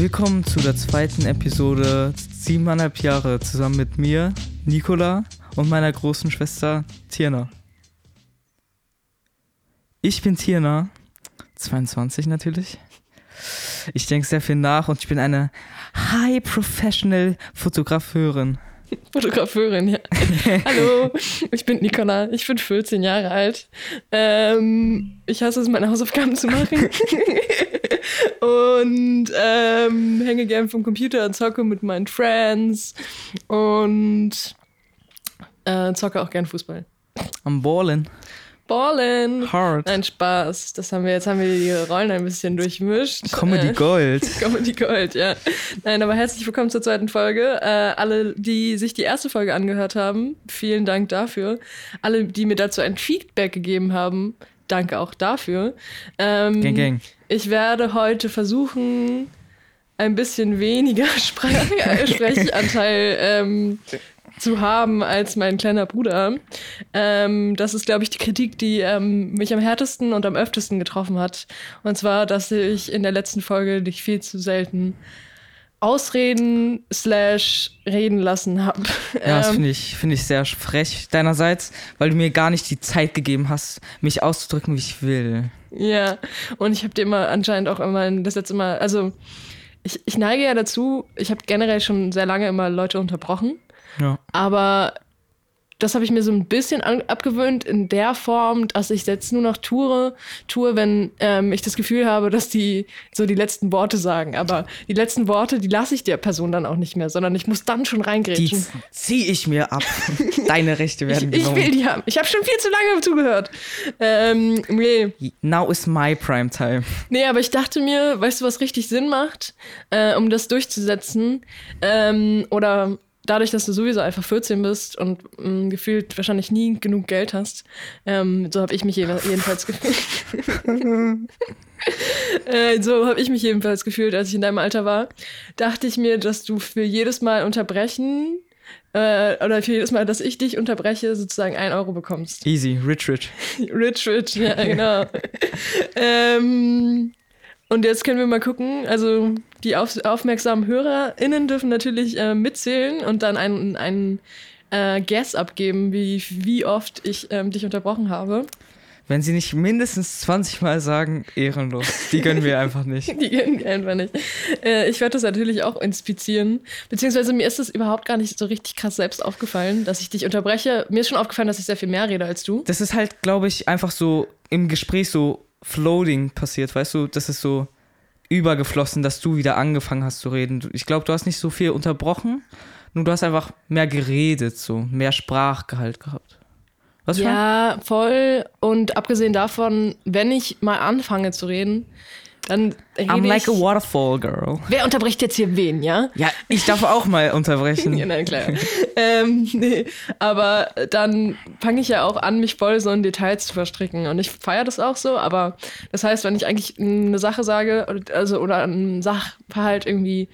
Willkommen zu der zweiten Episode siebeneinhalb Jahre zusammen mit mir, Nicola und meiner großen Schwester Tirna. Ich bin Tirna, 22 natürlich. Ich denke sehr viel nach und ich bin eine High Professional Fotografeurin. Fotografeurin, ja. Hallo, ich bin Nicola, ich bin 14 Jahre alt. Ähm, ich hasse es, meine Hausaufgaben zu machen. und ähm, hänge gern vom Computer und zocke mit meinen Friends und äh, zocke auch gern Fußball. Am Ballen. Ballen. Hard. Nein, Spaß. Das haben wir, jetzt haben wir die Rollen ein bisschen durchmischt. Comedy Äh, Gold. Comedy Gold, ja. Nein, aber herzlich willkommen zur zweiten Folge. Äh, alle, die sich die erste Folge angehört haben, vielen Dank dafür. Alle, die mir dazu ein Feedback gegeben haben, danke auch dafür. Ähm, Gang, gang. Ich werde heute versuchen, ein bisschen weniger Sprech Sprechanteil ähm, zu haben als mein kleiner Bruder. Ähm, das ist, glaube ich, die Kritik, die ähm, mich am härtesten und am öftesten getroffen hat. Und zwar, dass ich in der letzten Folge dich viel zu selten ausreden slash reden lassen habe. Ja, das Ähm, finde ich, finde ich sehr frech deinerseits, weil du mir gar nicht die Zeit gegeben hast, mich auszudrücken, wie ich will. Ja, und ich habe dir immer anscheinend auch immer das letzte Mal, also ich, ich neige ja dazu, ich habe generell schon sehr lange immer Leute unterbrochen, Ja. aber das habe ich mir so ein bisschen abgewöhnt in der Form, dass ich jetzt nur noch tue, tue, wenn ähm, ich das Gefühl habe, dass die so die letzten Worte sagen. Aber die letzten Worte, die lasse ich der Person dann auch nicht mehr, sondern ich muss dann schon Die reingrätschen. zieh ich mir ab. Deine Rechte Ich, werden ich genommen. will die haben. Ich habe schon viel zu lange zugehört. Ähm, nee. Now is my prime time. Nee, aber ich dachte mir, weißt du, was richtig Sinn macht, äh, um das durchzusetzen? Ähm, oder dadurch, dass du sowieso einfach 14 bist und mh, gefühlt wahrscheinlich nie genug Geld hast, ähm, so habe ich mich jedenfalls gefühlt. äh, so habe ich mich jedenfalls gefühlt, als ich in deinem Alter war. Dachte ich mir, dass du für jedes Mal unterbrechen äh, oder für jedes Mal, dass ich dich unterbreche, sozusagen ein Euro bekommst. Easy, rich, rich. Rich, rich, ja, genau. ähm, und jetzt können wir mal gucken. Also, die auf, aufmerksamen HörerInnen dürfen natürlich äh, mitzählen und dann einen, einen äh, Guess abgeben, wie, wie oft ich ähm, dich unterbrochen habe. Wenn sie nicht mindestens 20 Mal sagen, ehrenlos. Die gönnen wir einfach nicht. Die gehen einfach nicht. Äh, ich werde das natürlich auch inspizieren. Beziehungsweise mir ist es überhaupt gar nicht so richtig krass selbst aufgefallen, dass ich dich unterbreche. Mir ist schon aufgefallen, dass ich sehr viel mehr rede als du. Das ist halt, glaube ich, einfach so im Gespräch so floating passiert, weißt du? Das ist so übergeflossen, dass du wieder angefangen hast zu reden. Ich glaube, du hast nicht so viel unterbrochen, nur du hast einfach mehr geredet, so mehr Sprachgehalt gehabt. Was Ja, voll. Und abgesehen davon, wenn ich mal anfange zu reden, dann I'm like a waterfall girl. Wer unterbricht jetzt hier wen, ja? Ja, ich darf auch mal unterbrechen. Ja, nein, klar. ähm, nee, aber dann fange ich ja auch an, mich voll so in Details zu verstricken. Und ich feiere das auch so, aber das heißt, wenn ich eigentlich eine Sache sage, also oder einen Sachverhalt irgendwie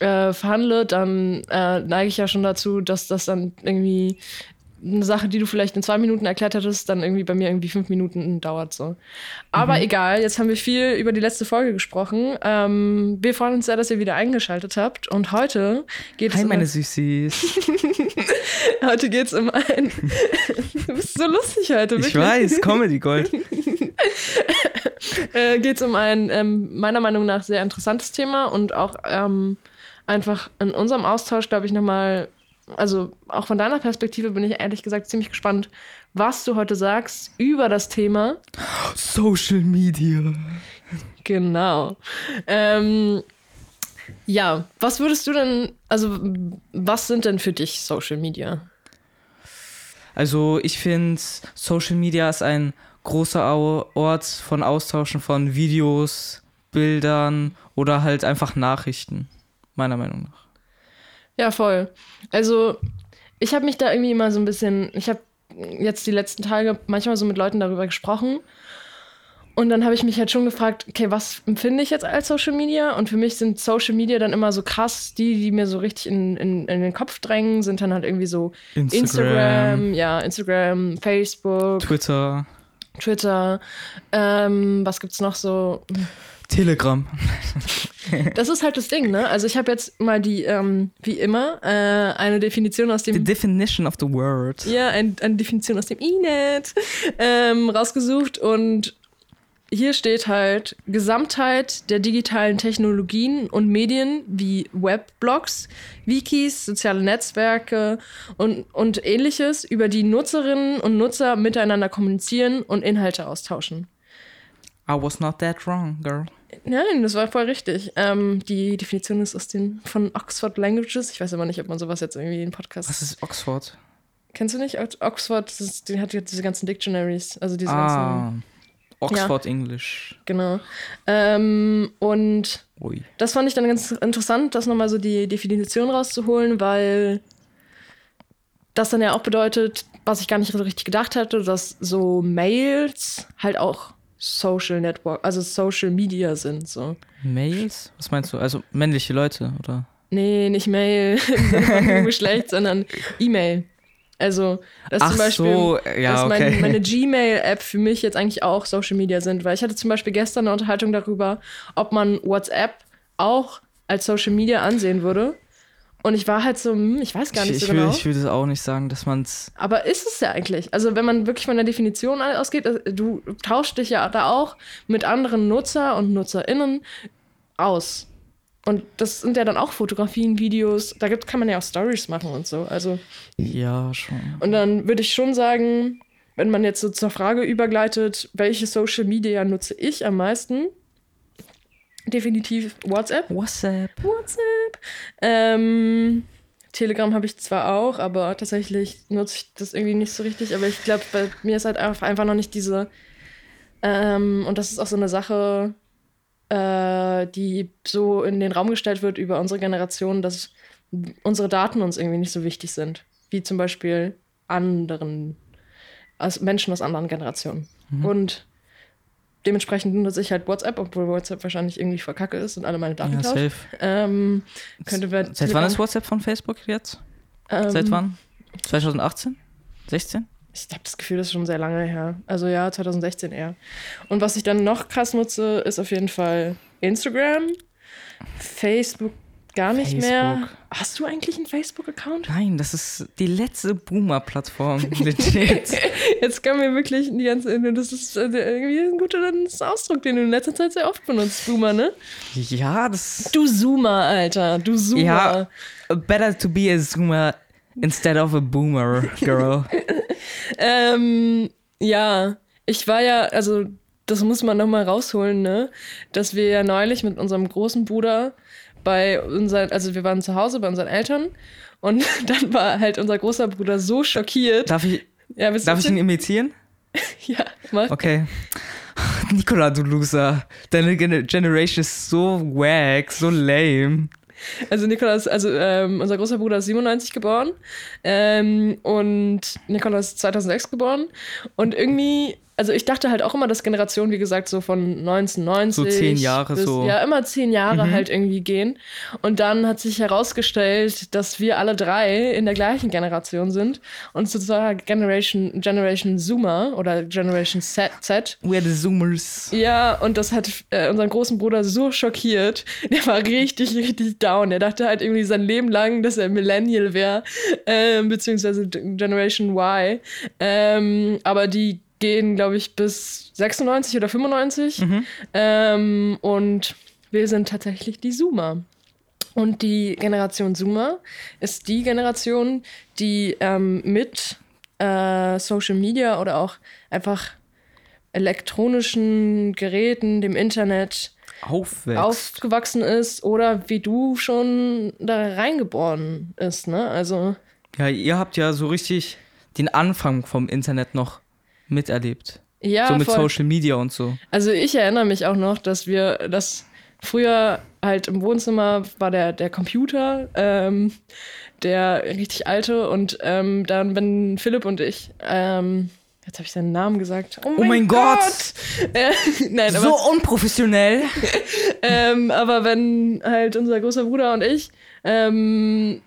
äh, verhandle, dann äh, neige ich ja schon dazu, dass das dann irgendwie eine Sache, die du vielleicht in zwei Minuten erklärt hättest, dann irgendwie bei mir irgendwie fünf Minuten dauert so. Aber egal, jetzt haben wir viel über die letzte Folge gesprochen. Ähm, wir freuen uns sehr, dass ihr wieder eingeschaltet habt. Und heute geht es Hi, um meine Süßis. Heute geht's um ein. du bist so lustig heute, Ich wirklich. weiß, Comedy Gold. Äh, geht's um ein ähm, meiner Meinung nach sehr interessantes Thema und auch ähm, einfach in unserem Austausch, glaube ich, nochmal. Also auch von deiner Perspektive bin ich ehrlich gesagt ziemlich gespannt, was du heute sagst über das Thema. Social Media. Genau. Ähm, ja, was würdest du denn, also was sind denn für dich Social Media? Also ich finde, Social Media ist ein großer Ort von Austauschen von Videos, Bildern oder halt einfach Nachrichten. Meiner Meinung nach. Ja, voll. Also, ich habe mich da irgendwie immer so ein bisschen, ich habe jetzt die letzten Tage manchmal so mit Leuten darüber gesprochen. Und dann habe ich mich halt schon gefragt, okay, was empfinde ich jetzt als Social Media? Und für mich sind Social Media dann immer so krass, die, die mir so richtig in, in, in den Kopf drängen, sind dann halt irgendwie so Instagram. Instagram, ja, Instagram, Facebook, Twitter, Twitter, ähm, was gibt's noch so? Telegram. das ist halt das Ding, ne? Also ich habe jetzt mal die, ähm, wie immer, äh, eine Definition aus dem The definition of the word. Ja, ein, eine Definition aus dem Inet ähm, rausgesucht und hier steht halt Gesamtheit der digitalen Technologien und Medien wie Webblogs, Wikis, soziale Netzwerke und, und ähnliches, über die Nutzerinnen und Nutzer miteinander kommunizieren und Inhalte austauschen. I was not that wrong, girl. Nein, das war voll richtig. Ähm, die Definition ist aus den von Oxford Languages. Ich weiß aber nicht, ob man sowas jetzt irgendwie in Podcast. Was ist Oxford? Kennst du nicht? Ox- Oxford, das ist, die hat ja diese ganzen Dictionaries, also diese ganzen. Ah, Oxford English. Genau. Ähm, und Ui. das fand ich dann ganz interessant, das nochmal so die Definition rauszuholen, weil das dann ja auch bedeutet, was ich gar nicht so richtig gedacht hatte, dass so Mails halt auch Social Network, also Social Media sind. So. Mails? Was meinst du? Also männliche Leute, oder? Nee, nicht Mail im Geschlecht, sondern E-Mail. Also, dass Ach zum Beispiel, so, ja, dass okay. meine Gmail-App für mich jetzt eigentlich auch Social Media sind, weil ich hatte zum Beispiel gestern eine Unterhaltung darüber, ob man WhatsApp auch als Social Media ansehen würde. Und ich war halt so, hm, ich weiß gar nicht ich, so ich, will, genau. ich würde auch nicht sagen, dass man es. Aber ist es ja eigentlich. Also wenn man wirklich von der Definition ausgeht, äh, du tauschst dich ja da auch mit anderen Nutzer und NutzerInnen aus. Und das sind ja dann auch Fotografien, Videos. Da gibt, kann man ja auch Stories machen und so. Also, Ja, schon. und dann würde ich schon sagen, wenn man jetzt so zur Frage übergleitet, welche Social Media nutze ich am meisten? Definitiv WhatsApp. WhatsApp. WhatsApp. Ähm, Telegram habe ich zwar auch, aber tatsächlich nutze ich das irgendwie nicht so richtig. Aber ich glaube, bei mir ist halt einfach noch nicht diese. Ähm, und das ist auch so eine Sache, äh, die so in den Raum gestellt wird über unsere Generation, dass unsere Daten uns irgendwie nicht so wichtig sind. Wie zum Beispiel anderen, als Menschen aus anderen Generationen. Und dementsprechend nutze ich halt WhatsApp, obwohl WhatsApp wahrscheinlich irgendwie verkacke ist und alle meine Daten Ja, safe. Ähm, könnte Seit wann ist WhatsApp von Facebook jetzt? Ähm, Seit wann? 2018? 16? Ich habe das Gefühl, das ist schon sehr lange her. Also ja, 2016 eher. Und was ich dann noch krass nutze, ist auf jeden Fall Instagram, Facebook gar nicht Facebook. mehr. Hast du eigentlich einen Facebook-Account? Nein, das ist die letzte Boomer-Plattform. Jetzt kann mir wirklich die ganze. Das ist äh, irgendwie ein guter Ausdruck, den du in letzter Zeit sehr oft benutzt, Boomer, ne? ja, das. Du Zoomer, Alter. Du Zoomer. Ja, better to be a Zoomer instead of a Boomer, girl. Ähm, ja, ich war ja, also das muss man nochmal rausholen, ne? Dass wir ja neulich mit unserem großen Bruder bei unseren, also wir waren zu Hause bei unseren Eltern und dann war halt unser großer Bruder so schockiert. Darf ich, Ja, darf ich ihn imitieren? Ja, mach. Okay. Nikola, du Loser. Deine Gen Generation ist so wack, so lame. Also Nikolaus, also ähm, unser großer Bruder ist 97 geboren ähm, und Nikolaus ist 2006 geboren und irgendwie, also ich dachte halt auch immer, dass Generationen, wie gesagt, so von 1990 So zehn Jahre bis, so. Ja, immer zehn Jahre halt irgendwie gehen und dann hat sich herausgestellt, dass wir alle drei in der gleichen Generation sind und sozusagen Generation, Generation Zoomer oder Generation Z, Z We're the Zoomers. ja, und das hat äh, unseren großen Bruder so schockiert. Der war richtig, richtig down. Er dachte halt irgendwie sein Leben lang, dass er Millennial wäre, ähm, beziehungsweise Generation Y. Ähm, aber die gehen, glaube ich, bis 96 oder 95. Ähm, und wir sind tatsächlich die Zoomer. Und die Generation Zoomer ist die Generation, die ähm, mit äh, Social Media oder auch einfach elektronischen Geräten, dem Internet Aufwächst. aufgewachsen ist oder wie du schon da reingeboren ist, ne? Also Ja, ihr habt ja so richtig den Anfang vom Internet noch miterlebt. ja, so mit voll. Social Media und so. Also ich erinnere mich auch noch, dass wir das früher halt im Wohnzimmer war der, der Computer, ähm, der richtig alte und ähm, dann wenn Philipp und ich, ähm, jetzt habe ich seinen Namen gesagt. Oh mein, mein Gott! Äh, nein, aber So unprofessionell. Ähm, aber wenn halt unser großer Bruder und ich ähm,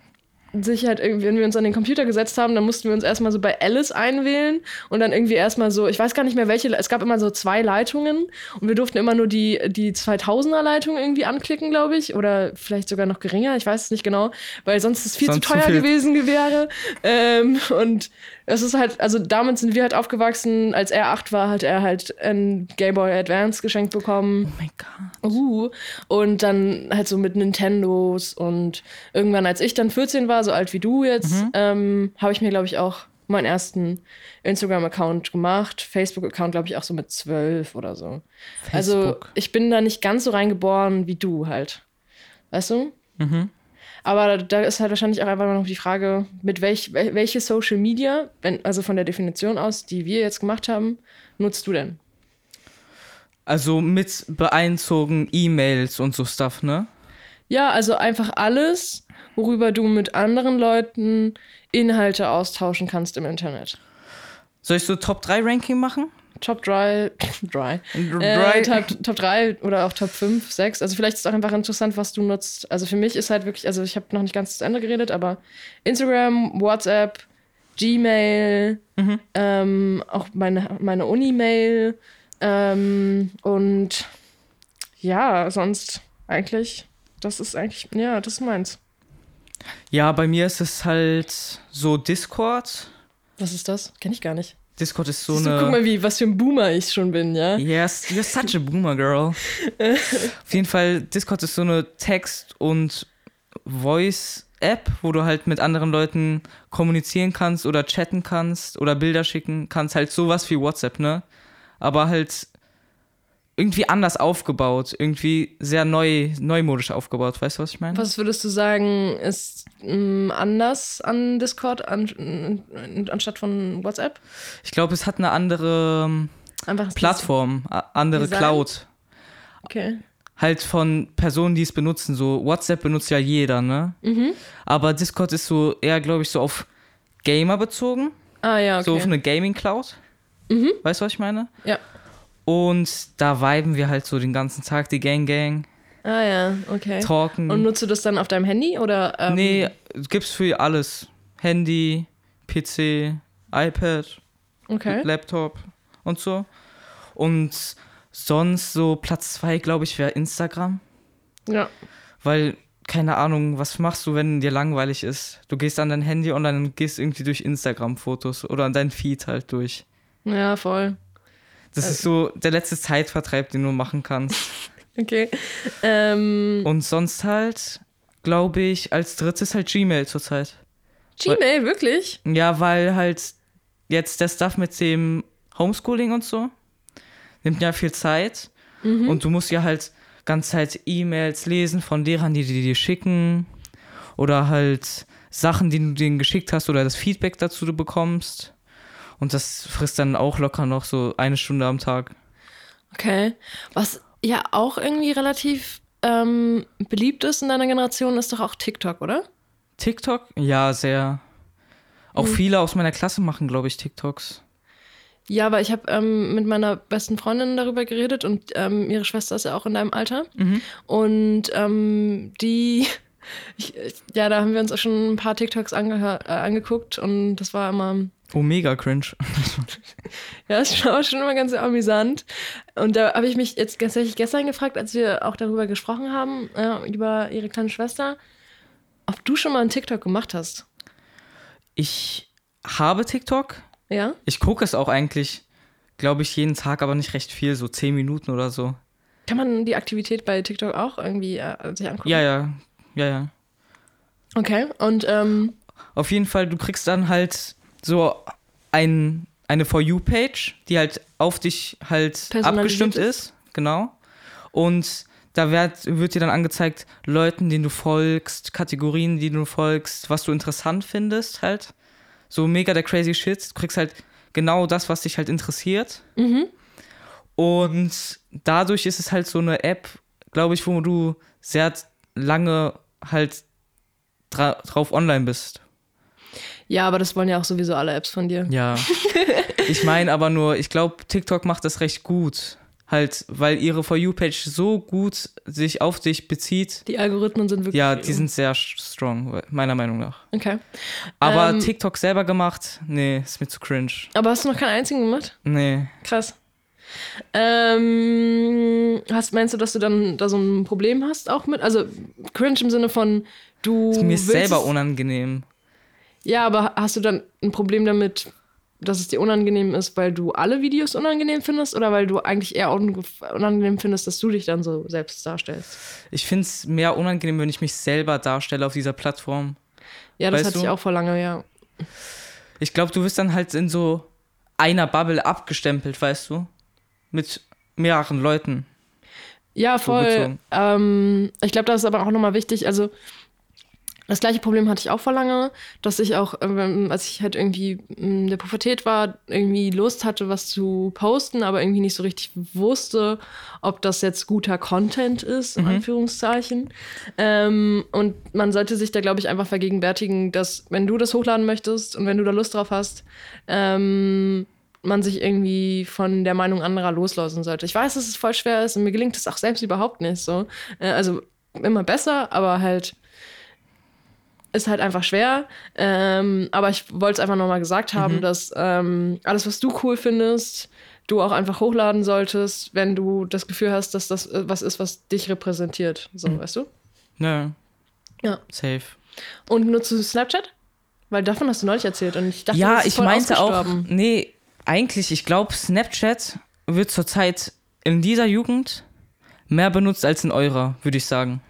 sich halt irgendwie, wenn wir uns an den Computer gesetzt haben, dann mussten wir uns erstmal so bei Alice einwählen und dann irgendwie erstmal so, ich weiß gar nicht mehr welche, es gab immer so zwei Leitungen und wir durften immer nur die, die 2000er Leitung irgendwie anklicken, glaube ich, oder vielleicht sogar noch geringer, ich weiß es nicht genau, weil sonst ist es viel Sonst zu zu teuer viel. gewesen wäre. Ähm, und es ist halt, also damit sind wir halt aufgewachsen, als er acht war, hat er halt ein Game Boy Advance geschenkt bekommen. Oh mein Gott. Uh, und dann halt so mit Nintendos und irgendwann, als ich dann 14 war, so alt wie du jetzt, Mhm. ähm, habe ich mir, glaube ich, auch meinen ersten Instagram-Account gemacht. Facebook-Account, glaube ich, auch so mit 12 oder so. Also Facebook. ich bin da nicht ganz so reingeboren wie du halt. Weißt du? Mhm. Aber da ist halt wahrscheinlich auch einfach noch die Frage, mit welch, wel- welche Social Media, wenn, also von der Definition aus, die wir jetzt gemacht haben, nutzt du denn? Also mit beeinzogen E-Mails und so Stuff, ne? Ja, also einfach alles, worüber du mit anderen Leuten Inhalte austauschen kannst im Internet. Soll ich so Top 3 Ranking machen? Top 3, dry. Dry- Äh, Top, Top 3 oder auch Top 5, 6. Also vielleicht ist es auch einfach interessant, was du nutzt. Also für mich ist halt wirklich, also ich habe noch nicht ganz zu Ende geredet, aber Instagram, WhatsApp, Gmail, Mhm. ähm, auch meine, meine Uni-Mail ähm, und ja, sonst eigentlich, das ist eigentlich, ja, das ist meins. Ja, bei mir ist es halt so Discord. Was ist das? Kenn ich gar nicht. Discord ist so Siehst du, eine. guck mal, wie, was für ein Boomer ich schon bin, ja? Yes, you're such a boomer girl. Auf jeden Fall, Discord ist so eine Text- und Voice-App, wo du halt mit anderen Leuten kommunizieren kannst oder chatten kannst oder Bilder schicken kannst. Halt sowas wie WhatsApp, ne? Aber halt irgendwie anders aufgebaut. Irgendwie sehr neu, neumodisch aufgebaut. Weißt du, was ich meine? Was würdest du sagen, ist mm, anders an Discord an, n- anstatt von WhatsApp? Ich glaube, es hat eine andere ähm, Einfach Plattform, andere Design? Cloud. Okay. halt von Personen, die es benutzen. So WhatsApp benutzt ja jeder, ne? Mhm. Aber Discord ist so eher, glaube ich, so auf Gamer bezogen. Ah ja, So auf okay. eine Gaming Cloud. Weißt du, was ich meine? Ja. Und da viben wir halt so den ganzen Tag, die Gang Gang, Ah ja, okay. talken. Und nutzt du das dann auf deinem Handy oder? Ähm, nee, gibt's für alles. Handy, PC, iPad, Okay. Laptop und so. Und sonst so Platz zwei, glaube ich, wäre Instagram. Ja. Weil, keine Ahnung, was machst du, wenn dir langweilig ist? Du gehst an dein Handy und dann gehst irgendwie durch Instagram-Fotos oder an dein Feed halt durch. Ja, voll. Das ist so der letzte Zeitvertreib, den du machen kannst. Okay. Ähm, Und sonst halt, glaube ich, als drittes halt Gmail zurzeit. Gmail, wirklich? Ja, weil halt jetzt der Stuff mit dem Homeschooling und so nimmt ja viel Zeit. Und du musst ja halt ganz Zeit E-Mails lesen von Lehrern, die die dir schicken. Oder halt Sachen, die du denen geschickt hast oder das Feedback dazu du bekommst. Und das frisst dann auch locker noch so eine Stunde am Tag. Okay. Was ja auch irgendwie relativ ähm, beliebt ist in deiner Generation, ist doch auch TikTok, oder? TikTok? Ja, sehr. Auch viele aus meiner Klasse machen, glaube ich, TikToks. Ja, aber ich habe ähm, mit meiner besten Freundin darüber geredet und ähm, ihre Schwester ist ja auch in deinem Alter. Und ähm, die, ich, ja, da haben wir uns auch schon ein paar TikToks äh, angeguckt und das war immer, Oh, mega cringe. ja, das war schon immer ganz amüsant. Und da habe ich mich jetzt tatsächlich gestern gefragt, als wir auch darüber gesprochen haben, äh, über ihre kleine Schwester, ob du schon mal einen TikTok gemacht hast. Ich habe TikTok. Ja? Ich gucke es auch eigentlich, glaube ich, jeden Tag, aber nicht recht viel, so 10 Minuten oder so. Kann man die Aktivität bei TikTok auch irgendwie äh, sich angucken? Ja, ja, ja, ja. Okay, und ähm, Auf jeden Fall, du kriegst dann halt so ein, eine For You-Page, die halt auf dich halt abgestimmt ist. Genau. Und da wird, wird dir dann angezeigt, Leuten, denen du folgst, Kategorien, die du folgst, was du interessant findest, halt. So mega der crazy shit. Du kriegst halt genau das, was dich halt interessiert. Und dadurch ist es halt so eine App, glaube ich, wo du sehr lange halt dra drauf online bist. Ja, aber das wollen ja auch sowieso alle Apps von dir. Ja. ich meine aber nur, ich glaube, TikTok macht das recht gut. Halt, weil ihre For You-Page so gut sich auf dich bezieht. Die Algorithmen sind wirklich. Ja, die sind sehr strong, meiner Meinung nach. Okay. Aber Ähm, TikTok selber gemacht, nee, ist mir zu cringe. Aber hast du noch keinen einzigen gemacht? Nee. Krass. Ähm, hast, meinst du, dass du dann da so ein Problem hast auch mit? Also cringe im Sinne von du. Mir ist willst selber unangenehm. Ja, aber hast du dann ein Problem damit, dass es dir unangenehm ist, weil du alle Videos unangenehm findest oder weil du eigentlich eher un- unangenehm findest, dass du dich dann so selbst darstellst? Ich finde es mehr unangenehm, wenn ich mich selber darstelle auf dieser Plattform. Ja, das Weißt hatte ich du? auch vor lange, ja. Ich glaube, du wirst dann halt in so einer Bubble abgestempelt, weißt du? Mit mehreren Leuten. Ja, voll. Ähm, ich glaube, das ist aber auch nochmal wichtig. Also, das gleiche Problem hatte ich auch vor lange, dass ich auch, ähm, als ich halt irgendwie in der Pubertät war, irgendwie Lust hatte, was zu posten, aber irgendwie nicht so richtig wusste, ob das jetzt guter Content ist, in Anführungszeichen. Ähm, und man sollte sich da, glaube ich, einfach vergegenwärtigen, dass, wenn du das hochladen möchtest und wenn du da Lust drauf hast, ähm, man sich irgendwie von der Meinung anderer loslassen sollte. Ich weiß, dass es voll schwer ist und mir gelingt es auch selbst überhaupt nicht so. Äh, also immer besser, aber halt ist halt einfach schwer. Ähm, aber ich wollte es einfach nochmal gesagt haben, dass ähm, alles, was du cool findest, du auch einfach hochladen solltest, wenn du das Gefühl hast, dass das äh, was ist, was dich repräsentiert. So, weißt du? Nö, Ja. safe. Und nutzt du Snapchat? Weil davon hast du neulich erzählt und ich dachte, ja, das ist ich meinte auch, nee, eigentlich, ich glaube, Snapchat wird zurzeit in dieser Jugend mehr benutzt als in eurer, würde ich sagen.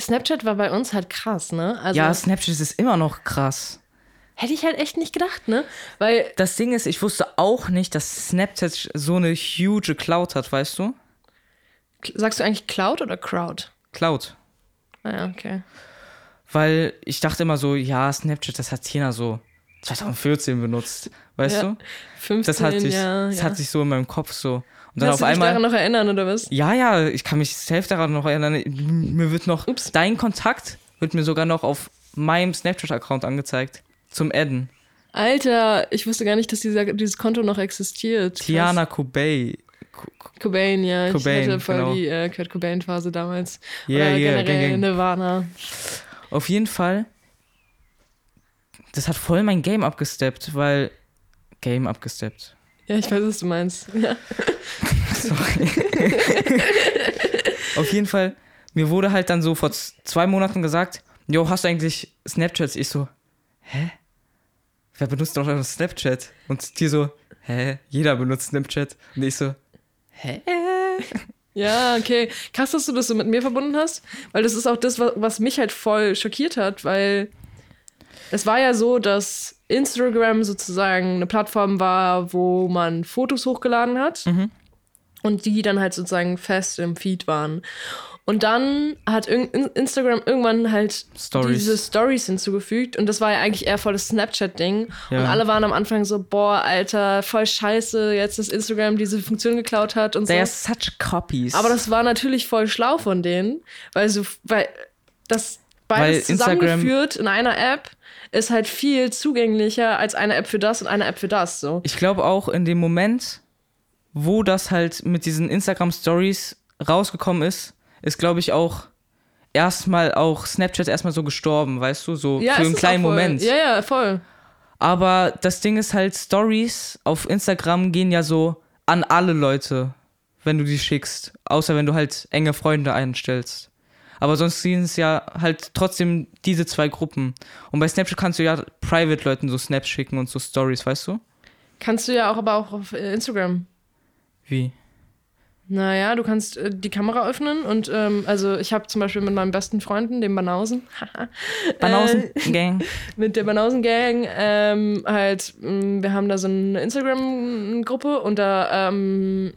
Snapchat war bei uns halt krass, ne? Also ja, Snapchat ist immer noch krass. hätte ich halt echt nicht gedacht, ne? Weil Das Ding ist, ich wusste auch nicht, dass Snapchat so eine huge Cloud hat, weißt du? sagst du eigentlich Cloud oder Crowd? Cloud. Ah ja, okay. Weil ich dachte immer so, ja, Snapchat, das hat Tina so 2014 benutzt, weißt Ja, du? 15, Das hat sich, ja, das ja. hat sich so in meinem Kopf so. Und dann Kannst auf du dich einmal. daran noch erinnern, oder was? Ja, ja, ich kann mich selbst daran noch erinnern. Mir wird noch Ups. dein Kontakt wird mir sogar noch auf meinem Snapchat-Account angezeigt. Zum Adden. Alter, ich wusste gar nicht, dass dieser, dieses Konto noch existiert. Krass. Tiana Co- Cobain, ja. Cobain, ich hatte voll genau. die äh, Kurt Cobain-Phase damals. Yeah, Oder yeah, generell gang, gang. Nirvana. Auf jeden Fall. Das hat voll mein Game abgesteppt, weil. Game abgesteppt. Ja, ich weiß, was du meinst. Ja. Sorry. Auf jeden Fall, mir wurde halt dann so vor zwei Monaten gesagt, Jo, hast du eigentlich Snapchats? Ich so, hä? Wer benutzt doch noch Snapchat? Und die so, hä? Jeder benutzt Snapchat. Und ich so, hä? Ja, okay. Krass, dass du das so mit mir verbunden hast, weil das ist auch das, wa- was mich halt voll schockiert hat, weil es war ja so, dass Instagram sozusagen eine Plattform war, wo man Fotos hochgeladen hat und die dann halt sozusagen fest im Feed waren. Und dann hat Instagram irgendwann halt Stories. diese Stories hinzugefügt und das war ja eigentlich eher voll das Snapchat-Ding. Ja. Und alle waren am Anfang so, boah, Alter, voll scheiße, jetzt dass Instagram diese Funktion geklaut hat und so. They are such copies. Aber das war natürlich voll schlau von denen, weil so, weil das beides Weil Instagram- zusammengeführt in einer App ist halt viel zugänglicher als eine App für das und eine App für das. So. Ich glaube auch in dem Moment, wo das halt mit diesen Instagram Stories rausgekommen ist, ist glaube ich auch erstmal auch Snapchat erstmal so gestorben, weißt du, so Ja, für einen kleinen. Moment. Ja, ja, voll. Aber das Ding ist halt, Stories auf Instagram gehen ja so an alle Leute, wenn du die schickst. Außer wenn du halt enge Freunde einstellst. Aber sonst sind es ja halt trotzdem diese zwei Gruppen. Und bei Snapchat kannst du ja Private-Leuten so Snaps schicken und so Stories, weißt du? Kannst du ja auch, aber auch auf äh, Instagram. Wie? Naja, du kannst äh, die Kamera öffnen und ähm, also ich habe zum Beispiel mit meinen besten Freunden, dem Banausen, Banausen, Gang. mit der Banausen Gang ähm, halt, mh, wir haben da so eine Instagram-Gruppe und da, ähm,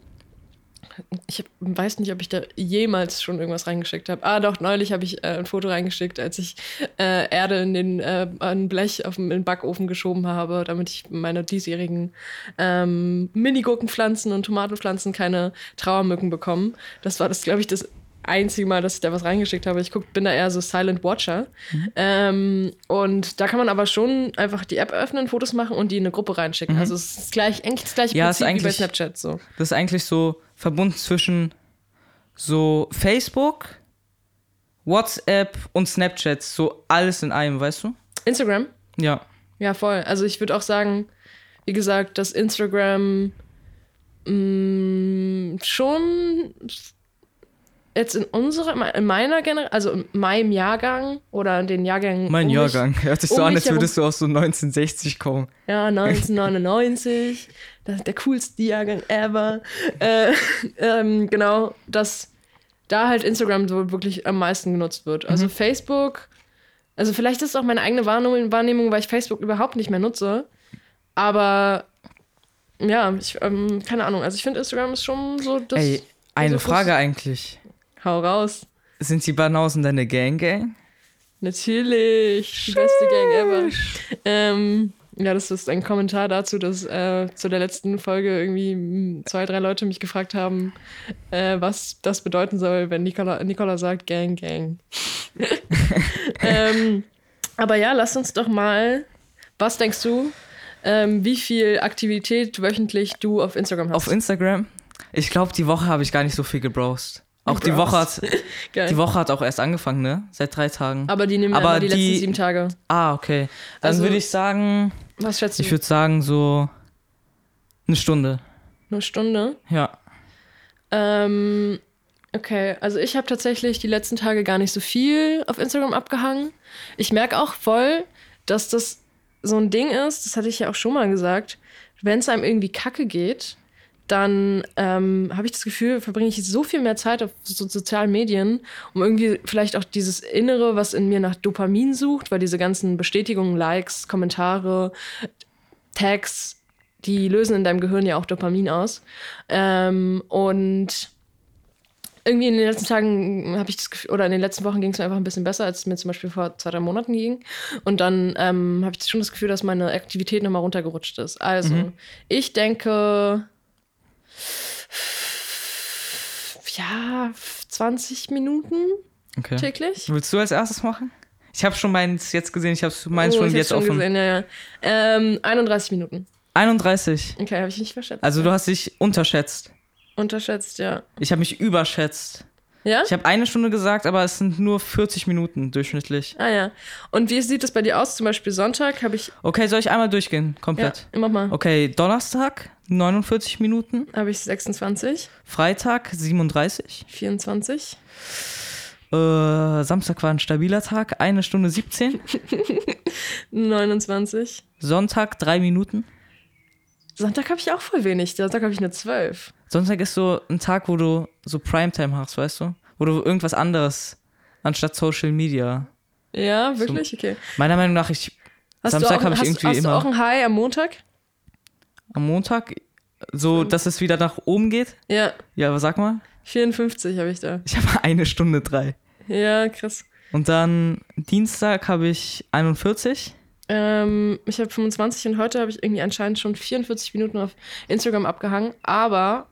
ich weiß nicht, ob ich da jemals schon irgendwas reingeschickt habe. Ah, doch, neulich habe ich äh, ein Foto reingeschickt, als ich äh, Erde in den äh, ein Blech auf den in den Backofen geschoben habe, damit ich meine diesjährigen ähm, Mini-Gurkenpflanzen und Tomatenpflanzen keine Trauermücken bekommen. Das war das, glaube ich, das einzige Mal, dass ich da was reingeschickt habe. Ich guck, bin da eher so Silent Watcher. Ähm, und da kann man aber schon einfach die App öffnen, Fotos machen und die in eine Gruppe reinschicken. Also es ist gleich, eigentlich das gleiche Ja, Prinzip wie bei Snapchat so. Das ist eigentlich so verbunden zwischen so Facebook, WhatsApp und Snapchat. So alles in einem, weißt du? Instagram? Ja. Ja, voll. Also ich würde auch sagen, wie gesagt, dass Instagram mh, schon jetzt in unserer, in meiner Generation, also in meinem Jahrgang oder in den Jahrgängen. Mein um Jahrgang. Hört sich so um an, mich als würdest du aus so 1960 kommen. Ja, 1999. das, der coolste Jahrgang ever. Äh, ähm, genau, dass da halt Instagram so wirklich am meisten genutzt wird. Also Mhm. Facebook, also vielleicht ist es auch meine eigene Wahrnehmung, weil ich Facebook überhaupt nicht mehr nutze. Aber ja, ich, ähm, keine Ahnung. Also ich finde Instagram ist schon so das. Ey, eine also, Frage eigentlich. Hau raus. Sind die Banausen deine Gang-Gang? Natürlich. Die beste Gang ever. Ähm, ja, das ist ein Kommentar dazu, dass äh, zu der letzten Folge irgendwie zwei, drei Leute mich gefragt haben, äh, was das bedeuten soll, wenn Nicola, Nicola sagt Gang, Gang. ähm, aber ja, lass uns doch mal, was denkst du, ähm, wie viel Aktivität wöchentlich du auf Instagram hast? Auf Instagram? Ich glaube, die Woche habe ich gar nicht so viel gebrowst. Auch die Woche hat, die Woche hat auch erst angefangen, ne? Seit drei Tagen. aber die nehmen Aber aber die, letzten die- sieben Tage. Ah, okay. Dann Also- würde ich sagen, Was schätzt du? ich würde sagen so eine Stunde. Eine Stunde? Ja. Ähm, okay, also ich habe tatsächlich die letzten Tage gar nicht so viel auf Instagram abgehangen. Ich merke auch voll, dass das so ein Ding ist, das hatte ich ja auch schon mal gesagt, wenn es einem irgendwie kacke geht, dann ähm, habe ich das Gefühl, verbringe ich so viel mehr Zeit auf so sozialen Medien, um irgendwie vielleicht auch dieses Innere, was in mir nach Dopamin sucht, weil diese ganzen Bestätigungen, Likes, Kommentare, Tags, die lösen in deinem Gehirn ja auch Dopamin aus. Ähm, und irgendwie in den letzten Tagen habe ich das Gefühl, oder in den letzten Wochen ging es mir einfach ein bisschen besser, als es mir zum Beispiel vor zwei, drei Monaten ging. Und dann ähm, habe ich schon das Gefühl, dass meine Aktivität nochmal runtergerutscht ist. Also, ich denke, ja, 20 Minuten Okay. täglich. Willst du als erstes machen? Ich habe schon meins jetzt gesehen, ich habe meins Oh, schon jetzt schon offen. gesehen, ja, ja. Ähm, 31 Minuten. 31. Okay, habe ich nicht verschätzt. Also du hast dich unterschätzt. Unterschätzt, ja. Ich habe mich überschätzt. Ja? Ich habe eine Stunde gesagt, aber es sind nur 40 Minuten durchschnittlich. Ah ja. Und wie sieht das bei dir aus? Zum Beispiel Sonntag habe ich. Okay, soll ich einmal durchgehen? Ja, Komplett. mach mal. Okay, Donnerstag 49 Minuten, Habe ich 26, Freitag 37, 24, äh, Samstag war ein stabiler Tag, eine Stunde 17, 29. Sonntag drei Minuten. Sonntag habe ich auch voll wenig. Sonntag habe ich nur 12. Sonntag ist so ein Tag, wo du so Primetime hast, weißt du? Wo du irgendwas anderes anstatt Social Media. Ja, wirklich? Okay. Meiner Meinung nach, ich Hast Samstag habe ich hast, irgendwie hast immer- du auch ein High am Montag? am Montag so, dass es wieder nach oben geht. Ja, Ja, aber sag mal, 54 habe ich da. ich habe eine Stunde drei. Ja, krass. Und dann Dienstag habe ich 41. Ähm, ich habe 25 und heute habe ich irgendwie anscheinend schon 44 Minuten auf Instagram abgehangen. Aber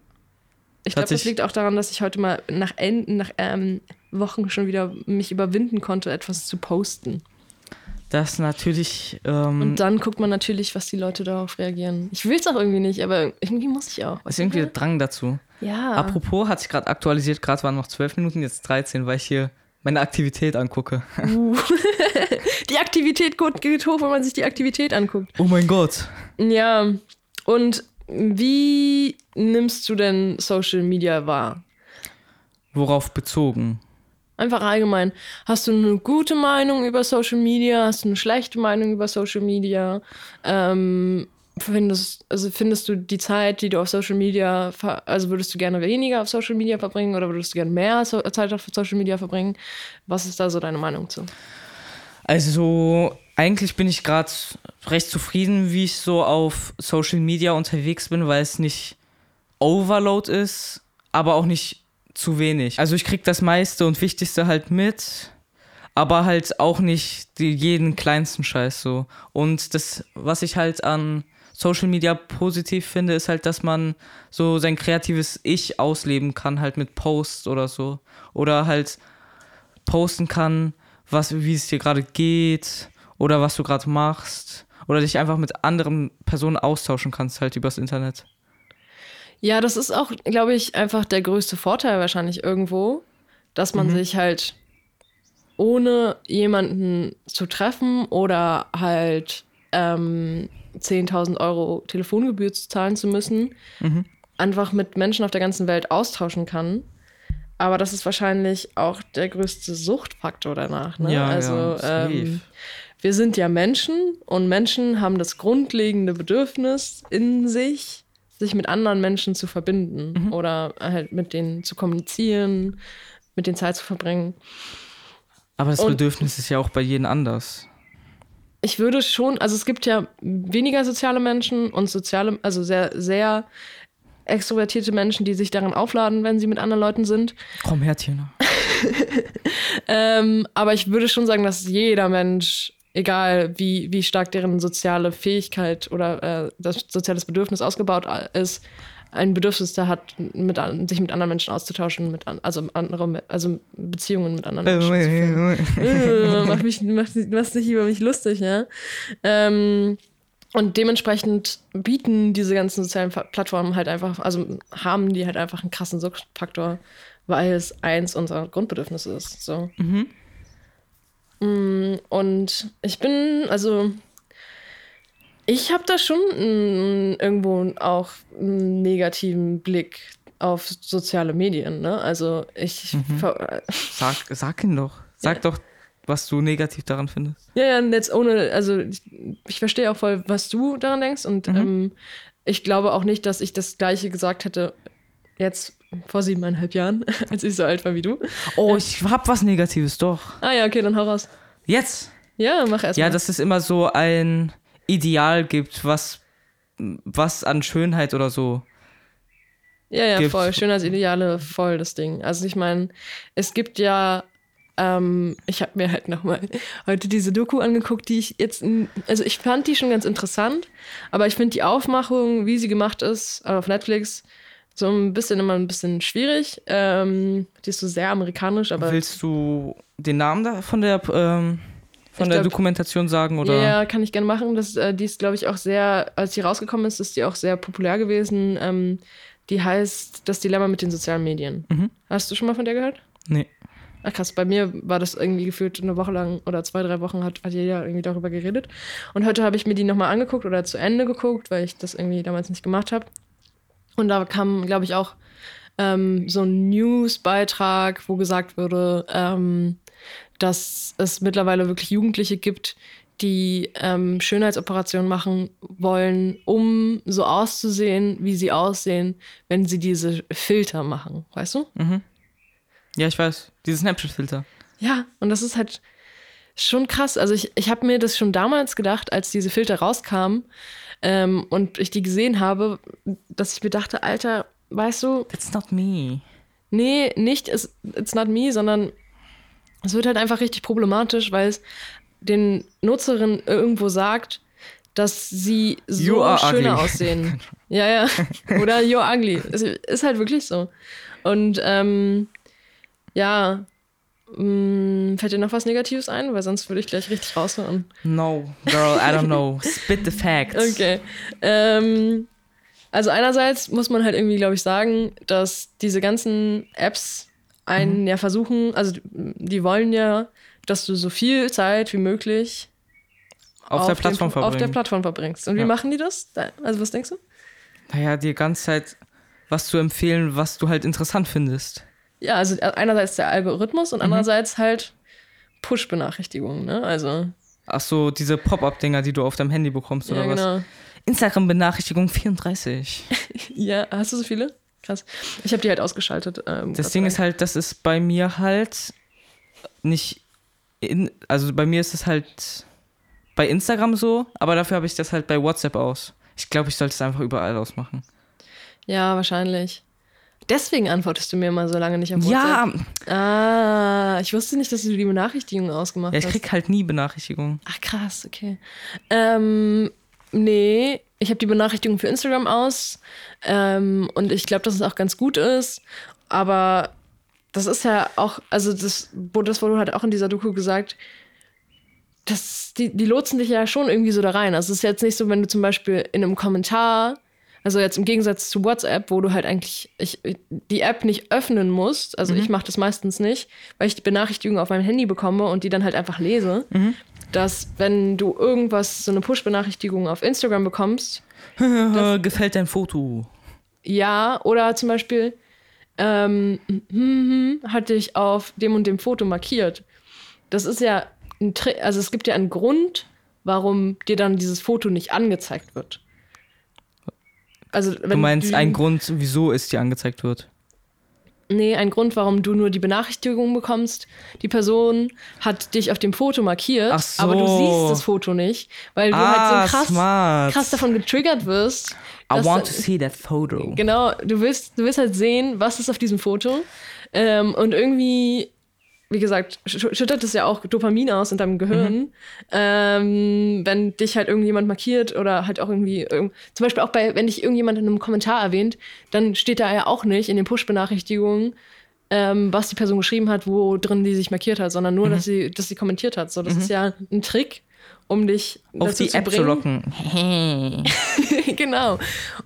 ich glaube, das liegt auch daran, dass ich heute mal nach, Enden, nach ähm, Wochen schon wieder mich überwinden konnte, etwas zu posten. Das natürlich. Ähm, Und dann guckt man natürlich, was die Leute darauf reagieren. Ich will es auch irgendwie nicht, aber irgendwie muss ich auch. ist irgendwie der Drang dazu. Ja. Apropos, hat sich gerade aktualisiert, gerade waren noch 12 Minuten, jetzt 13, weil ich hier meine Aktivität angucke. Uh. die Aktivität geht hoch, wenn man sich die Aktivität anguckt. Oh mein Gott. Ja. Und wie nimmst du denn Social Media wahr? Worauf bezogen? Einfach allgemein. Hast du eine gute Meinung über Social Media? Hast du eine schlechte Meinung über Social Media? Ähm, findest, also findest du die Zeit, die du auf Social Media, also würdest du gerne weniger auf Social Media verbringen oder würdest du gerne mehr so Zeit auf Social Media verbringen? Was ist da so deine Meinung zu? Also, eigentlich bin ich gerade recht zufrieden, wie ich so auf Social Media unterwegs bin, weil es nicht Overload ist, aber auch nicht zu wenig. Also, ich krieg das meiste und Wichtigste halt mit, aber halt auch nicht die, jeden kleinsten Scheiß so. Und das, was ich halt an Social Media positiv finde, ist halt, dass man so sein kreatives Ich ausleben kann, halt mit Posts oder so. Oder halt posten kann, was, wie es dir gerade geht oder was du gerade machst. Oder dich einfach mit anderen Personen austauschen kannst, halt übers Internet. Ja, das ist auch, glaube ich, einfach der größte Vorteil wahrscheinlich irgendwo, dass man sich halt ohne jemanden zu treffen oder halt ähm, 10.000 Euro Telefongebühr zu zahlen zu müssen, einfach mit Menschen auf der ganzen Welt austauschen kann. Aber das ist wahrscheinlich auch der größte Suchtfaktor danach. Ne? Ja, also ja, ähm, wir sind ja Menschen und Menschen haben das grundlegende Bedürfnis in sich, sich mit anderen Menschen zu verbinden oder halt mit denen zu kommunizieren, mit denen Zeit zu verbringen. Aber das Und- Bedürfnis ist ja auch bei jedem anders. Ich würde schon, also es gibt ja weniger soziale Menschen und soziale, also sehr, sehr extrovertierte Menschen, die sich darin aufladen, wenn sie mit anderen Leuten sind. Komm her, Tina. Ähm, aber ich würde schon sagen, dass jeder Mensch, egal wie, wie stark deren soziale Fähigkeit oder äh, das soziales Bedürfnis ausgebaut ist, ein Bedürfnis da hat, mit, sich mit anderen Menschen auszutauschen, mit an, also andere, also Beziehungen mit anderen Menschen. zu führen. Äh, mach mich, mach, nicht über mich lustig, ja. Ähm, und dementsprechend bieten diese ganzen sozialen Plattformen halt einfach, also haben die halt einfach einen krassen Suchtfaktor, weil es eins unserer Grundbedürfnisse ist. So. Mm, Und ich bin, also ich habe da schon mm, irgendwo auch einen negativen Blick auf soziale Medien. Ne? Also ich, ver- Sag, sag ihn doch. Sag doch, was du negativ daran findest. Ja, ja, jetzt ohne, also ich, ich verstehe auch voll, was du daran denkst und ähm, ich glaube auch nicht, dass ich das Gleiche gesagt hätte jetzt vor siebeneinhalb Jahren, als ich so alt war wie du. Oh, ich hab was Negatives, doch. Ah ja, okay, dann hau raus. Jetzt? Ja, mach erst Ja, mal. dass es immer so ein Ideal gibt, was, was an Schönheit oder so. Ja, ja, gibt- voll. Schönheitsideale, voll das Ding. Also ich meine, es gibt ja, ähm, ich habe mir halt nochmal heute diese Doku angeguckt, die ich jetzt, also ich fand die schon ganz interessant, aber ich finde die Aufmachung, wie sie gemacht ist, äh, auf Netflix, so ein bisschen immer ein bisschen schwierig. Ähm, die ist so sehr amerikanisch, aber Willst du den Namen da von der, ähm, von der glaub- Dokumentation sagen? Oder? Ja, ja, kann ich gerne machen. Das, äh, die ist, glaube ich, auch sehr, als die rausgekommen ist, ist die auch sehr populär gewesen. Ähm, die heißt Das Dilemma mit den sozialen Medien. Mhm. Hast du schon mal von der gehört? Nee. Ach krass, bei mir war das irgendwie gefühlt eine Woche lang oder zwei, drei Wochen hat, hat jeder irgendwie darüber geredet. Und heute habe ich mir die nochmal angeguckt oder zu Ende geguckt, weil ich das irgendwie damals nicht gemacht habe. Und da kam, glaube ich, auch ähm, so ein News-Beitrag, wo gesagt wurde, ähm, dass es mittlerweile wirklich Jugendliche gibt, die ähm, Schönheitsoperationen machen wollen, um so auszusehen, wie sie aussehen, wenn sie diese Filter machen. Weißt du? Ja, ich weiß. Dieses Snapchat-Filter. Ja, und das ist halt schon krass. Also ich, ich habe mir das schon damals gedacht, als diese Filter rauskamen ähm, und ich die gesehen habe, dass ich mir dachte, Alter, weißt du, That's not me. nee, nicht it's, it's not me, sondern es wird halt einfach richtig problematisch, weil es den Nutzerinnen irgendwo sagt, dass sie so schöner ugly. aussehen. Ja, ja. Oder you're ugly. Es ist halt wirklich so. Und ähm, ja, fällt dir noch was Negatives ein? Weil sonst würde ich gleich richtig raushauen. No, girl, I don't know. Spit the facts. Okay. Ähm, also einerseits muss man halt irgendwie, glaube ich, sagen, dass diese ganzen Apps einen ja versuchen, also die wollen ja, dass du so viel Zeit wie möglich Auf, der den- Plattform auf der. Plattform verbringst. Und wie Ja. machen die das? Da- Also was denkst du? naja, die ganze Zeit was zu empfehlen, was du halt interessant findest. Ja, also einerseits der Algorithmus Mhm. und andererseits halt Push-Benachrichtigungen, ne? Also, Ach so, diese Pop-Up-Dinger, die du auf deinem Handy bekommst, oder ja, was? genau. Instagram-Benachrichtigung 34. Ja, hast du so viele? Krass. Ich habe die halt ausgeschaltet. Ähm, Das Ding ist halt, das ist bei mir halt nicht in, also bei mir ist es halt bei Instagram so, aber dafür habe ich das halt bei WhatsApp aus. Ich glaube, ich sollte es einfach überall ausmachen. Ja, wahrscheinlich. Deswegen antwortest du mir immer so lange nicht auf WhatsApp. Ja, Ah, ich wusste nicht, dass du die Benachrichtigungen ausgemacht ja, ich hast. krieg halt nie Benachrichtigungen. Ach krass, okay. Ähm, nee, ich habe die Benachrichtigung für Instagram aus ähm, und ich glaube, dass es auch ganz gut ist. Aber das ist ja auch, also das, das wurde halt auch in dieser Doku gesagt, das, die, die lotsen dich ja schon irgendwie so da rein. Also es ist jetzt nicht so, wenn du zum Beispiel in einem Kommentar, also jetzt im Gegensatz zu WhatsApp, wo du halt eigentlich ich, die App nicht öffnen musst, also mhm. ich mache das meistens nicht, weil ich die Benachrichtigung auf meinem Handy bekomme und die dann halt einfach lese, mhm. dass wenn du irgendwas, so eine Push-Benachrichtigung auf Instagram bekommst, gefällt dein Foto. Ja, oder zum Beispiel ähm, hatte ich auf dem und dem Foto markiert. Das ist ja ein Tri also es gibt ja einen Grund, warum dir dann dieses Foto nicht angezeigt wird. Also, du meinst einen Grund, wieso es dir angezeigt wird? Nee, ein Grund, warum du nur die Benachrichtigung bekommst. Die Person hat dich auf dem Foto markiert, so. aber du siehst das Foto nicht, weil du ah, halt so krass, krass davon getriggert wirst. I want to see that photo. Genau, du willst, du willst halt sehen, was ist auf diesem Foto. Ähm, und irgendwie wie gesagt, schüttet es ja auch Dopamin aus in deinem Gehirn, mhm. ähm, wenn dich halt irgendjemand markiert oder halt auch irgendwie, zum Beispiel auch bei, wenn dich irgendjemand in einem Kommentar erwähnt, dann steht da ja auch nicht in den Push-Benachrichtigungen, ähm, was die Person geschrieben hat, wo drin die sich markiert hat, sondern nur, mhm. dass sie, dass sie kommentiert hat. So, das mhm. ist ja ein Trick, um dich auf die zu App bringen. zu locken. genau.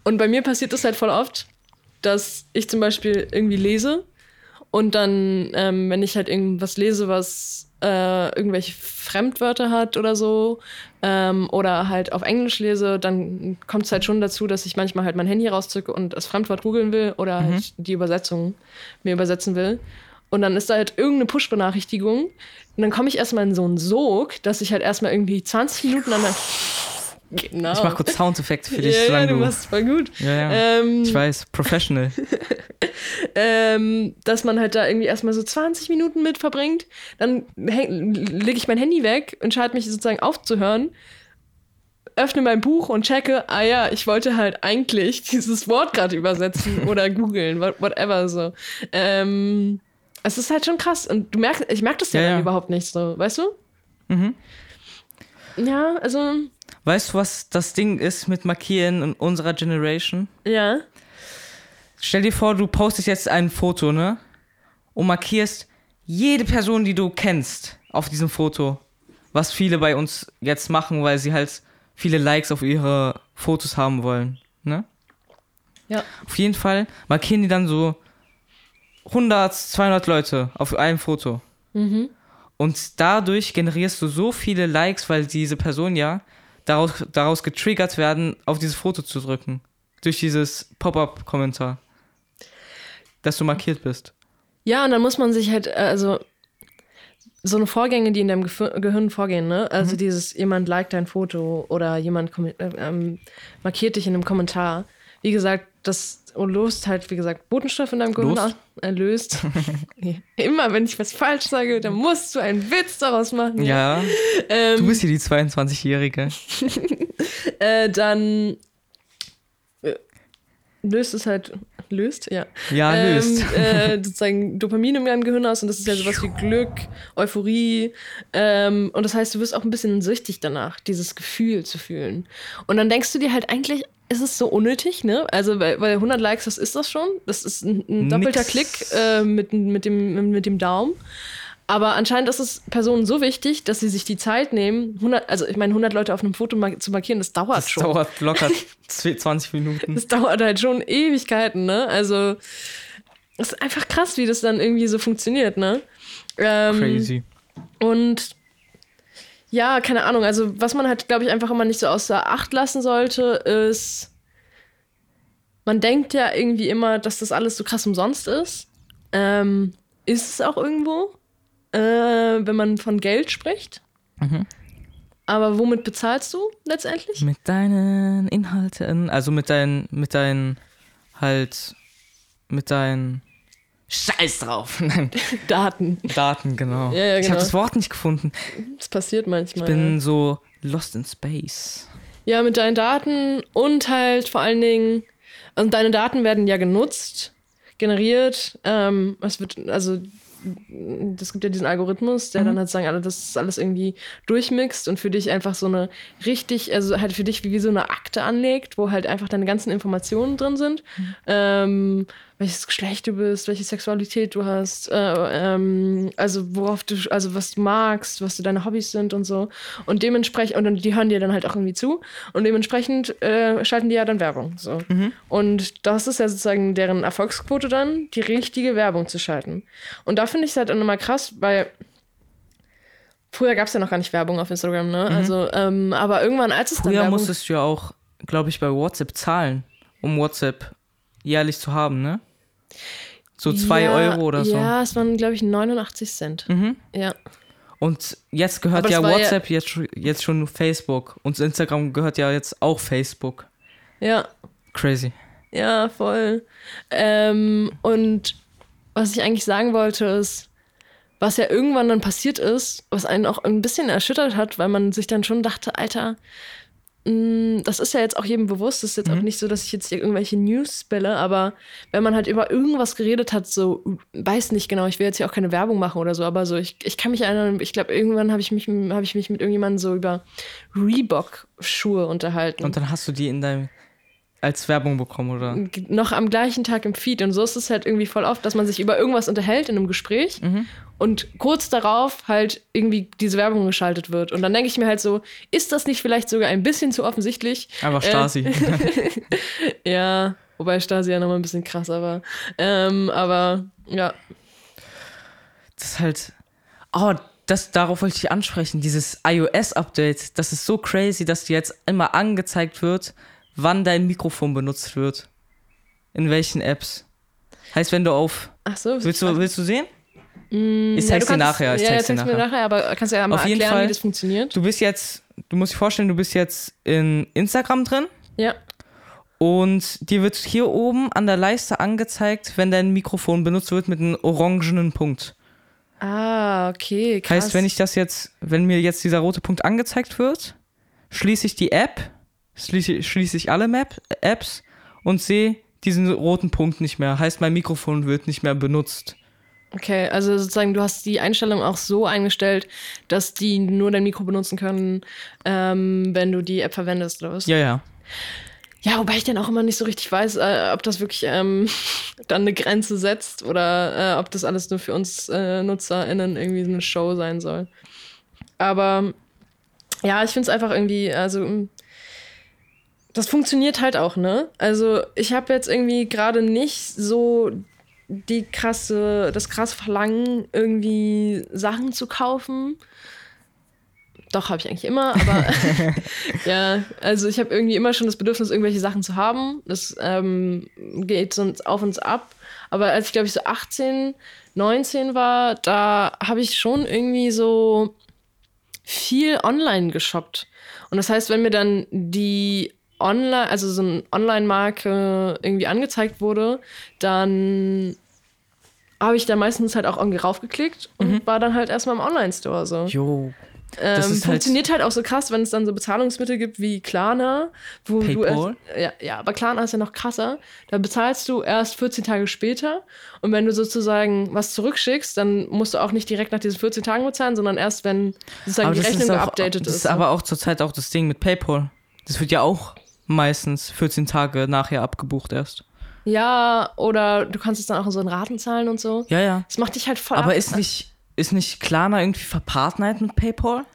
Und bei mir passiert das halt voll oft, dass ich zum Beispiel irgendwie lese und dann, ähm, wenn ich halt irgendwas lese, was äh, irgendwelche Fremdwörter hat oder so, ähm, oder halt auf Englisch lese, dann kommt es halt schon dazu, dass ich manchmal halt mein Handy rauszücke und das Fremdwort googeln will oder mhm. halt die Übersetzung mir übersetzen will. Und dann ist da halt irgendeine Push-Benachrichtigung. Und dann komme ich erstmal in so einen Sog, dass ich halt erstmal irgendwie 20 Minuten an der Genau. Ich mach kurz Soundeffekte für dich. Ja, ja du machst voll gut. Ja, ja. Ähm, ich weiß, professional. ähm, dass man halt da irgendwie erstmal so 20 Minuten mit verbringt. Dann lege ich mein Handy weg, entscheide mich sozusagen aufzuhören, öffne mein Buch und checke, ah ja, ich wollte halt eigentlich dieses Wort gerade übersetzen oder googeln, whatever so. Ähm, es ist halt schon krass. Und du merkst, ich merke das ja, ja. überhaupt nicht so, weißt du? Mhm. Ja, also. Weißt du, was das Ding ist mit Markieren in unserer Generation? Ja. Stell dir vor, du postest jetzt ein Foto, ne? Und markierst jede Person, die du kennst, auf diesem Foto. Was viele bei uns jetzt machen, weil sie halt viele Likes auf ihre Fotos haben wollen, ne? Ja. Auf jeden Fall markieren die dann so 100, 200 Leute auf einem Foto. Mhm. Und dadurch generierst du so viele Likes, weil diese Person ja daraus, daraus getriggert werden, auf dieses Foto zu drücken. Durch dieses Pop-up-Kommentar. Dass du markiert bist. Ja, und dann muss man sich halt, äh, also so eine Vorgänge, die in deinem Gehirn vorgehen, ne? Also mhm. dieses, jemand liked dein Foto oder jemand äh, ähm, markiert dich in einem Kommentar. Wie gesagt, das löst halt, wie gesagt, Botenstoff in deinem Gehirn äh, löst. Immer, wenn ich was falsch sage, dann musst du einen Witz daraus machen. Ja. Ähm, du bist hier die 22-Jährige. äh, dann äh, löst es halt löst, ja. Ja, ähm, löst. Äh, sozusagen Dopamin in deinem Gehirn aus und das ist ja sowas wie Glück, Euphorie. Ähm, und das heißt, du wirst auch ein bisschen süchtig danach, dieses Gefühl zu fühlen. Und dann denkst du dir halt eigentlich, ist es so unnötig, ne? Also, weil, weil 100 Likes, was ist das schon? Das ist ein, ein doppelter Nix. Klick äh, mit, mit, dem, mit dem Daumen. Aber anscheinend ist es Personen so wichtig, dass sie sich die Zeit nehmen, 100, also ich meine, 100 Leute auf einem Foto zu markieren, das dauert das schon. Das dauert locker 20 Minuten. Das dauert halt schon Ewigkeiten, ne? Also, es ist einfach krass, wie das dann irgendwie so funktioniert, ne? Ähm, Crazy. Und ja, keine Ahnung. Also, was man halt, glaube ich, einfach immer nicht so außer Acht lassen sollte, ist, man denkt ja irgendwie immer, dass das alles so krass umsonst ist. Ähm, ist es auch irgendwo, äh, wenn man von Geld spricht. Mhm. Aber womit bezahlst du letztendlich? Mit deinen Inhalten, also mit deinen, mit deinen, halt, mit deinen Scheiß drauf. Daten. Daten, genau. Ja, ja, genau. Ich habe das Wort nicht gefunden. Das passiert manchmal. Ich bin so lost in space. Ja, mit deinen Daten und halt vor allen Dingen, also deine Daten werden ja genutzt, generiert. Ähm, es wird, also das gibt ja diesen Algorithmus, der dann halt sagen, alle, das ist alles irgendwie durchmixt und für dich einfach so eine richtig, also halt für dich wie so eine Akte anlegt, wo halt einfach deine ganzen Informationen drin sind. Ähm, welches Geschlecht du bist, welche Sexualität du hast, äh, ähm, also worauf du, also was du magst, was deine Hobbys sind und so. Und dementsprechend, und dann- die hören dir dann halt auch irgendwie zu und dementsprechend äh, schalten die ja dann Werbung. So. Und das ist ja sozusagen deren Erfolgsquote dann, die richtige Werbung zu schalten. Und da finde ich es halt dann immer krass, weil früher gab es ja noch gar nicht Werbung auf Instagram, ne? Also, ähm, aber irgendwann, als es dann Früher Werbung musstest du ja auch, glaube ich, bei WhatsApp zahlen, um WhatsApp jährlich zu haben, ne? So zwei ja, Euro oder so. Ja, es waren, glaube ich, 89 Cent. Mhm. Ja. Und jetzt gehört Aber ja war ja- WhatsApp jetzt, schon- jetzt schon Facebook. Und Instagram gehört ja jetzt auch Facebook. Ja, Crazy. ja, voll. Ähm, und was ich eigentlich sagen wollte, ist, was ja irgendwann dann passiert ist, was einen auch ein bisschen erschüttert hat, weil man sich dann schon dachte, Alter, das ist ja jetzt auch jedem bewusst, das ist jetzt auch nicht so, dass ich jetzt hier irgendwelche News spelle, aber wenn man halt über irgendwas geredet hat, so, weiß nicht genau, ich will jetzt hier auch keine Werbung machen oder so, aber so, ich, ich kann mich erinnern, ich glaube, irgendwann habe ich, mich- habe ich mich mit irgendjemandem so über Reebok-Schuhe unterhalten. Und dann hast du die in deinem als Werbung bekommen, oder? noch am gleichen Tag im Feed. Und so ist es halt irgendwie voll oft, dass man sich über irgendwas unterhält in einem Gespräch und kurz darauf halt irgendwie diese Werbung geschaltet wird. Und dann denke ich mir halt so, ist das nicht vielleicht sogar ein bisschen zu offensichtlich? Einfach Stasi. Ja, wobei Stasi ja nochmal ein bisschen krasser war. Ähm, aber ja, das ist halt. Oh, das, darauf wollte ich ansprechen. Dieses iOS-Update, das ist so crazy, dass dir jetzt immer angezeigt wird, wann dein Mikrofon benutzt wird. In welchen Apps. Heißt, wenn du auf. ach so. Willst du, willst du sehen? Ich Ja, du zeig's dir kannst es- nachher. Ich ja, zeig's dir nachher. nachher, aber kannst du ja mal Auf jeden erklären, Fall. wie das funktioniert? Du bist jetzt, du musst dir vorstellen, du bist jetzt in Instagram drin Ja. und dir wird hier oben an der Leiste angezeigt, wenn dein Mikrofon benutzt wird mit einem orangenen Punkt. Ah, okay, krass. Heißt, wenn ich das jetzt, wenn mir jetzt dieser rote Punkt angezeigt wird, schließe ich die App, schließe, schließe ich alle Map, Apps und sehe diesen roten Punkt nicht mehr. Heißt, mein Mikrofon wird nicht mehr benutzt. Okay, also sozusagen, du hast die Einstellung auch so eingestellt, dass die nur dein Mikro benutzen können, ähm, wenn du die App verwendest, oder was? Ja, ja. Ja, wobei ich dann auch immer nicht so richtig weiß, äh, ob das wirklich ähm, dann eine Grenze setzt oder äh, ob das alles nur für uns äh, NutzerInnen irgendwie so eine Show sein soll. Aber ja, ich finde es einfach irgendwie, also das funktioniert halt auch, ne? Also ich habe jetzt irgendwie gerade nicht so die krasse, das krasse Verlangen, irgendwie Sachen zu kaufen. Doch, habe ich eigentlich immer, aber ja, also ich habe irgendwie immer schon das Bedürfnis, irgendwelche Sachen zu haben. Das ähm, geht sonst auf uns ab. Aber als ich, glaube ich, so 18, 19 war, da habe ich schon irgendwie so viel online geshoppt. Und das heißt, wenn mir dann die Online, also so eine Online-Marke irgendwie angezeigt wurde, dann habe ich da meistens halt auch irgendwie raufgeklickt und war dann halt erstmal im Online-Store so. Jo. Ähm, Das ist halt- funktioniert halt, auch so krass, wenn es dann so Bezahlungsmittel gibt wie Klarna, wo du PayPal? erst, ja, ja, aber Klarna ist ja noch krasser. Da bezahlst du erst 14 Tage später und wenn du sozusagen was zurückschickst, dann musst du auch nicht direkt nach diesen 14 Tagen bezahlen, sondern erst wenn sozusagen die das Rechnung ist auch, geupdatet das ist. ist aber auch zurzeit auch das Ding mit PayPal. Das wird ja auch meistens 14 Tage nachher abgebucht erst. ja, oder du kannst es dann auch in so in Raten zahlen und so. Ja, ja. Das macht dich halt voll Aber ab. ist nicht, ist nicht Klarna irgendwie verpartnert mit PayPal?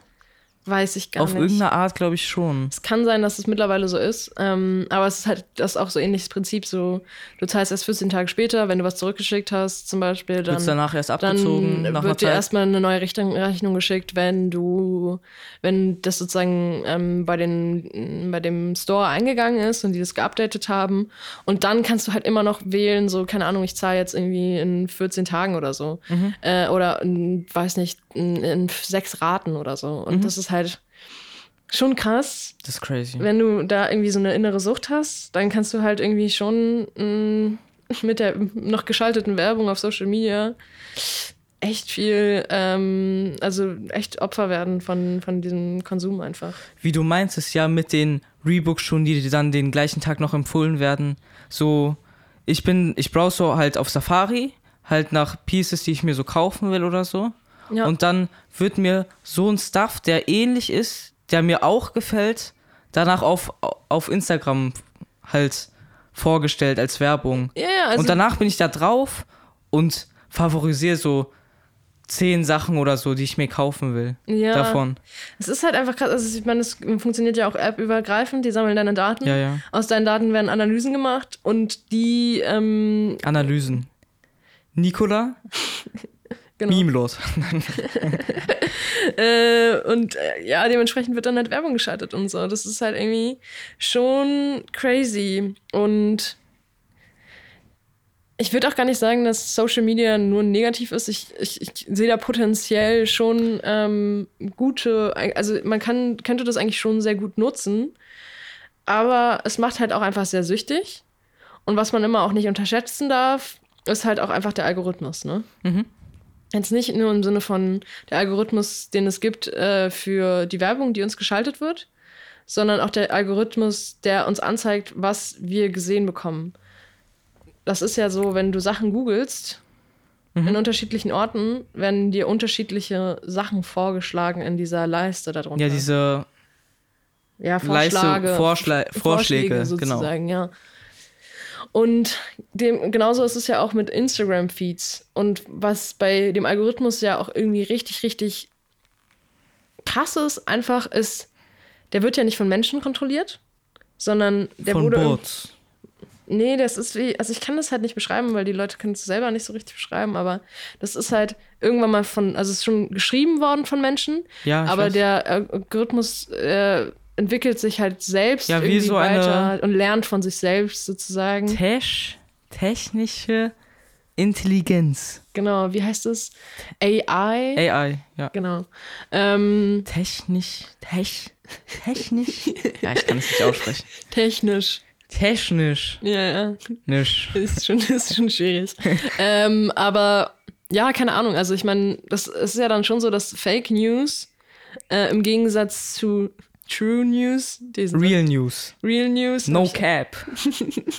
Weiß ich gar Auf nicht. irgendeine Art, glaube ich schon. Es kann sein, dass es mittlerweile so ist, ähm, aber es ist halt das ist auch so ähnliches Prinzip. So, du zahlst erst 14 Tage später, wenn du was zurückgeschickt hast, zum Beispiel, Wird dann, danach erst abgezogen, dann wird dir Zeit. erstmal eine neue Rechnung, Rechnung geschickt, wenn du, wenn das sozusagen ähm, bei, den, bei dem Store eingegangen ist und die das geupdatet haben. Und dann kannst du halt immer noch wählen, so, keine Ahnung, ich zahle jetzt irgendwie in 14 Tagen oder so. Mhm. Äh, oder, in, weiß nicht, in, in sechs Raten oder so. Und Mhm. das ist halt schon krass, Das ist crazy. wenn du da irgendwie so eine innere Sucht hast, dann kannst du halt irgendwie schon mh, mit der noch geschalteten Werbung auf Social Media echt viel, ähm, also echt Opfer werden von, von diesem Konsum einfach. Wie du meinst, ist ja mit den Reebok-Schuhen, die dir dann den gleichen Tag noch empfohlen werden. So, ich bin, ich browse so halt auf Safari, halt nach Pieces, die ich mir so kaufen will oder so. Ja. Und dann wird mir so ein Stuff, der ähnlich ist, der mir auch gefällt, danach auf, auf Instagram halt vorgestellt als Werbung. ja, ja, also und danach bin ich da drauf und favorisiere so zehn Sachen oder so, die ich mir kaufen will. Ja. Davon. es ist halt einfach krass. Also ich meine, es funktioniert ja auch appübergreifend. Die sammeln deine Daten. Ja, ja. Aus deinen Daten werden Analysen gemacht und die ähm, Analysen. Nikola, genau. Memelos. Äh, und äh, ja, dementsprechend wird dann halt Werbung geschaltet und so. Das ist halt irgendwie schon crazy. Und ich würde auch gar nicht sagen, dass Social Media nur negativ ist. Ich, ich, ich sehe da potenziell schon ähm, gute, also man kann, könnte das eigentlich schon sehr gut nutzen. Aber es macht halt auch einfach sehr süchtig. Und was man immer auch nicht unterschätzen darf, ist halt auch einfach der Algorithmus, ne? Mhm. Jetzt nicht nur im Sinne von der Algorithmus, den es gibt äh, für die Werbung, die uns geschaltet wird, sondern auch der Algorithmus, der uns anzeigt, was wir gesehen bekommen. Das ist ja so, wenn du Sachen googelst, in unterschiedlichen Orten werden dir unterschiedliche Sachen vorgeschlagen in dieser Leiste darunter. Ja, diese ja, Leiste, Vorschläge, Vorschla Vorschläge, genau. sozusagen, ja. Und dem, genauso ist es ja auch mit Instagram-Feeds. Und was bei dem Algorithmus ja auch irgendwie richtig, richtig krass ist, einfach ist, der wird ja nicht von Menschen kontrolliert, sondern der von wurde. Bots. Nee, das ist wie, also ich kann das halt nicht beschreiben, weil die Leute können es selber nicht so richtig beschreiben, aber das ist halt irgendwann mal von, also es ist schon geschrieben worden von Menschen, Ja, aber weiß. der Algorithmus äh, entwickelt sich halt selbst Ja, wie irgendwie so weiter und lernt von sich selbst sozusagen. Tesch, technische Intelligenz. Genau, wie heißt es? AI? AI, ja. Genau. Ähm, Technisch, tech, technisch. ja, ich kann es nicht aussprechen. technisch. Technisch. Ja, ja. Nisch. Ist schon, ist schon schwierig. ähm, aber ja, keine Ahnung. Also ich meine, das ist ja dann schon so, dass Fake News äh, im Gegensatz zu True News, Real News. Real News. No ich- cap.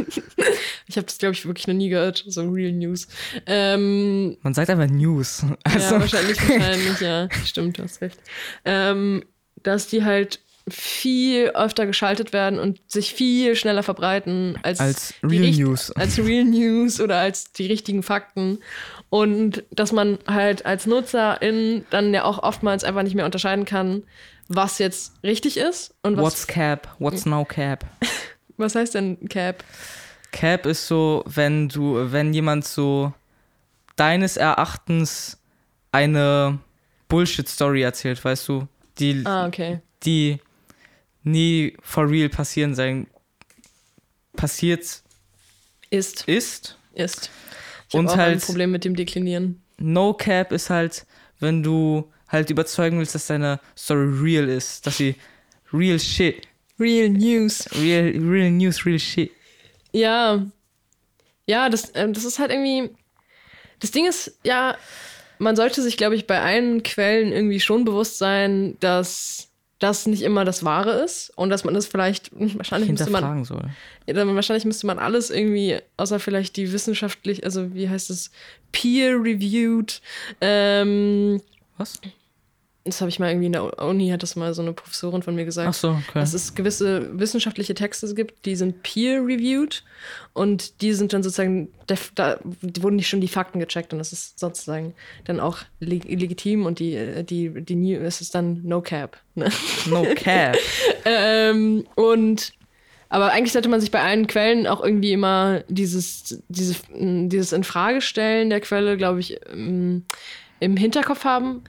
Ich habe das, glaube ich, wirklich noch nie gehört, so Real News. Ähm, Man sagt einfach News. ja, Also, wahrscheinlich, wahrscheinlich, ja. Stimmt, du hast recht. Ähm, dass die halt viel öfter geschaltet werden und sich viel schneller verbreiten als, Als Real News. Als Real News oder als die richtigen Fakten. Und dass man halt als Nutzerin dann ja auch oftmals einfach nicht mehr unterscheiden kann, was jetzt richtig ist und was. what's cap? What's no cap? Was heißt denn Cap? Cap ist so, wenn du, wenn jemand so deines Erachtens eine Bullshit-Story erzählt, weißt du, die, Ah, okay. die nie for real passieren sein, passiert Ist. ist. Ist. Ich Und auch ein halt- Problem mit dem Deklinieren. No Cap ist halt, wenn du halt überzeugen willst, dass deine Story real ist, dass sie real shit, Real News. real, real news, real shit. Ja. Ja, das, ähm, das ist halt irgendwie. Das Ding ist, ja, man sollte sich, glaube ich, bei allen Quellen irgendwie schon bewusst sein, dass das nicht immer das Wahre ist und dass man das vielleicht, wahrscheinlich müsste man, soll. ja, wahrscheinlich müsste man alles irgendwie, außer vielleicht die wissenschaftlich, also wie heißt es, peer-reviewed, ähm, Was? das habe ich mal irgendwie in der Uni, hat das mal so eine Professorin von mir gesagt. Ach so, okay. dass es gewisse wissenschaftliche Texte gibt, die sind peer-reviewed und die sind dann sozusagen, da, wurden nicht schon die Fakten gecheckt und das ist sozusagen dann auch leg legitim und die, die, die New, es ist dann no cap. Ne? No Cap. ähm, und aber eigentlich sollte man sich bei allen Quellen auch irgendwie immer dieses, diese, dieses Infragestellen der Quelle, glaube ich, im, Hinterkopf haben.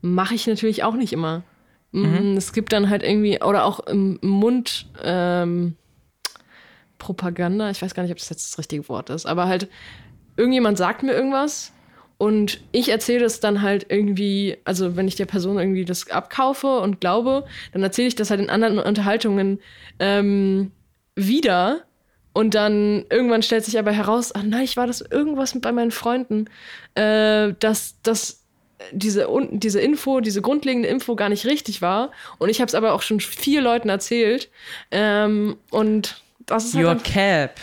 Mache ich natürlich auch nicht immer. Mm, Es gibt dann halt irgendwie, oder auch im Mund ähm, Propaganda, ich weiß gar nicht, ob das jetzt das richtige Wort ist, aber halt, irgendjemand sagt mir irgendwas und ich erzähle es dann halt irgendwie, also wenn ich der Person irgendwie das abkaufe und glaube, dann erzähle ich das halt in anderen Unterhaltungen ähm, wieder. Und dann irgendwann stellt sich aber heraus, ach nein, ich war das irgendwas mit bei meinen Freunden, äh, dass, dass diese, diese Info, diese grundlegende Info gar nicht richtig war. Und ich habe es aber auch schon vier Leuten erzählt. Ähm, und das ist halt Your Cap.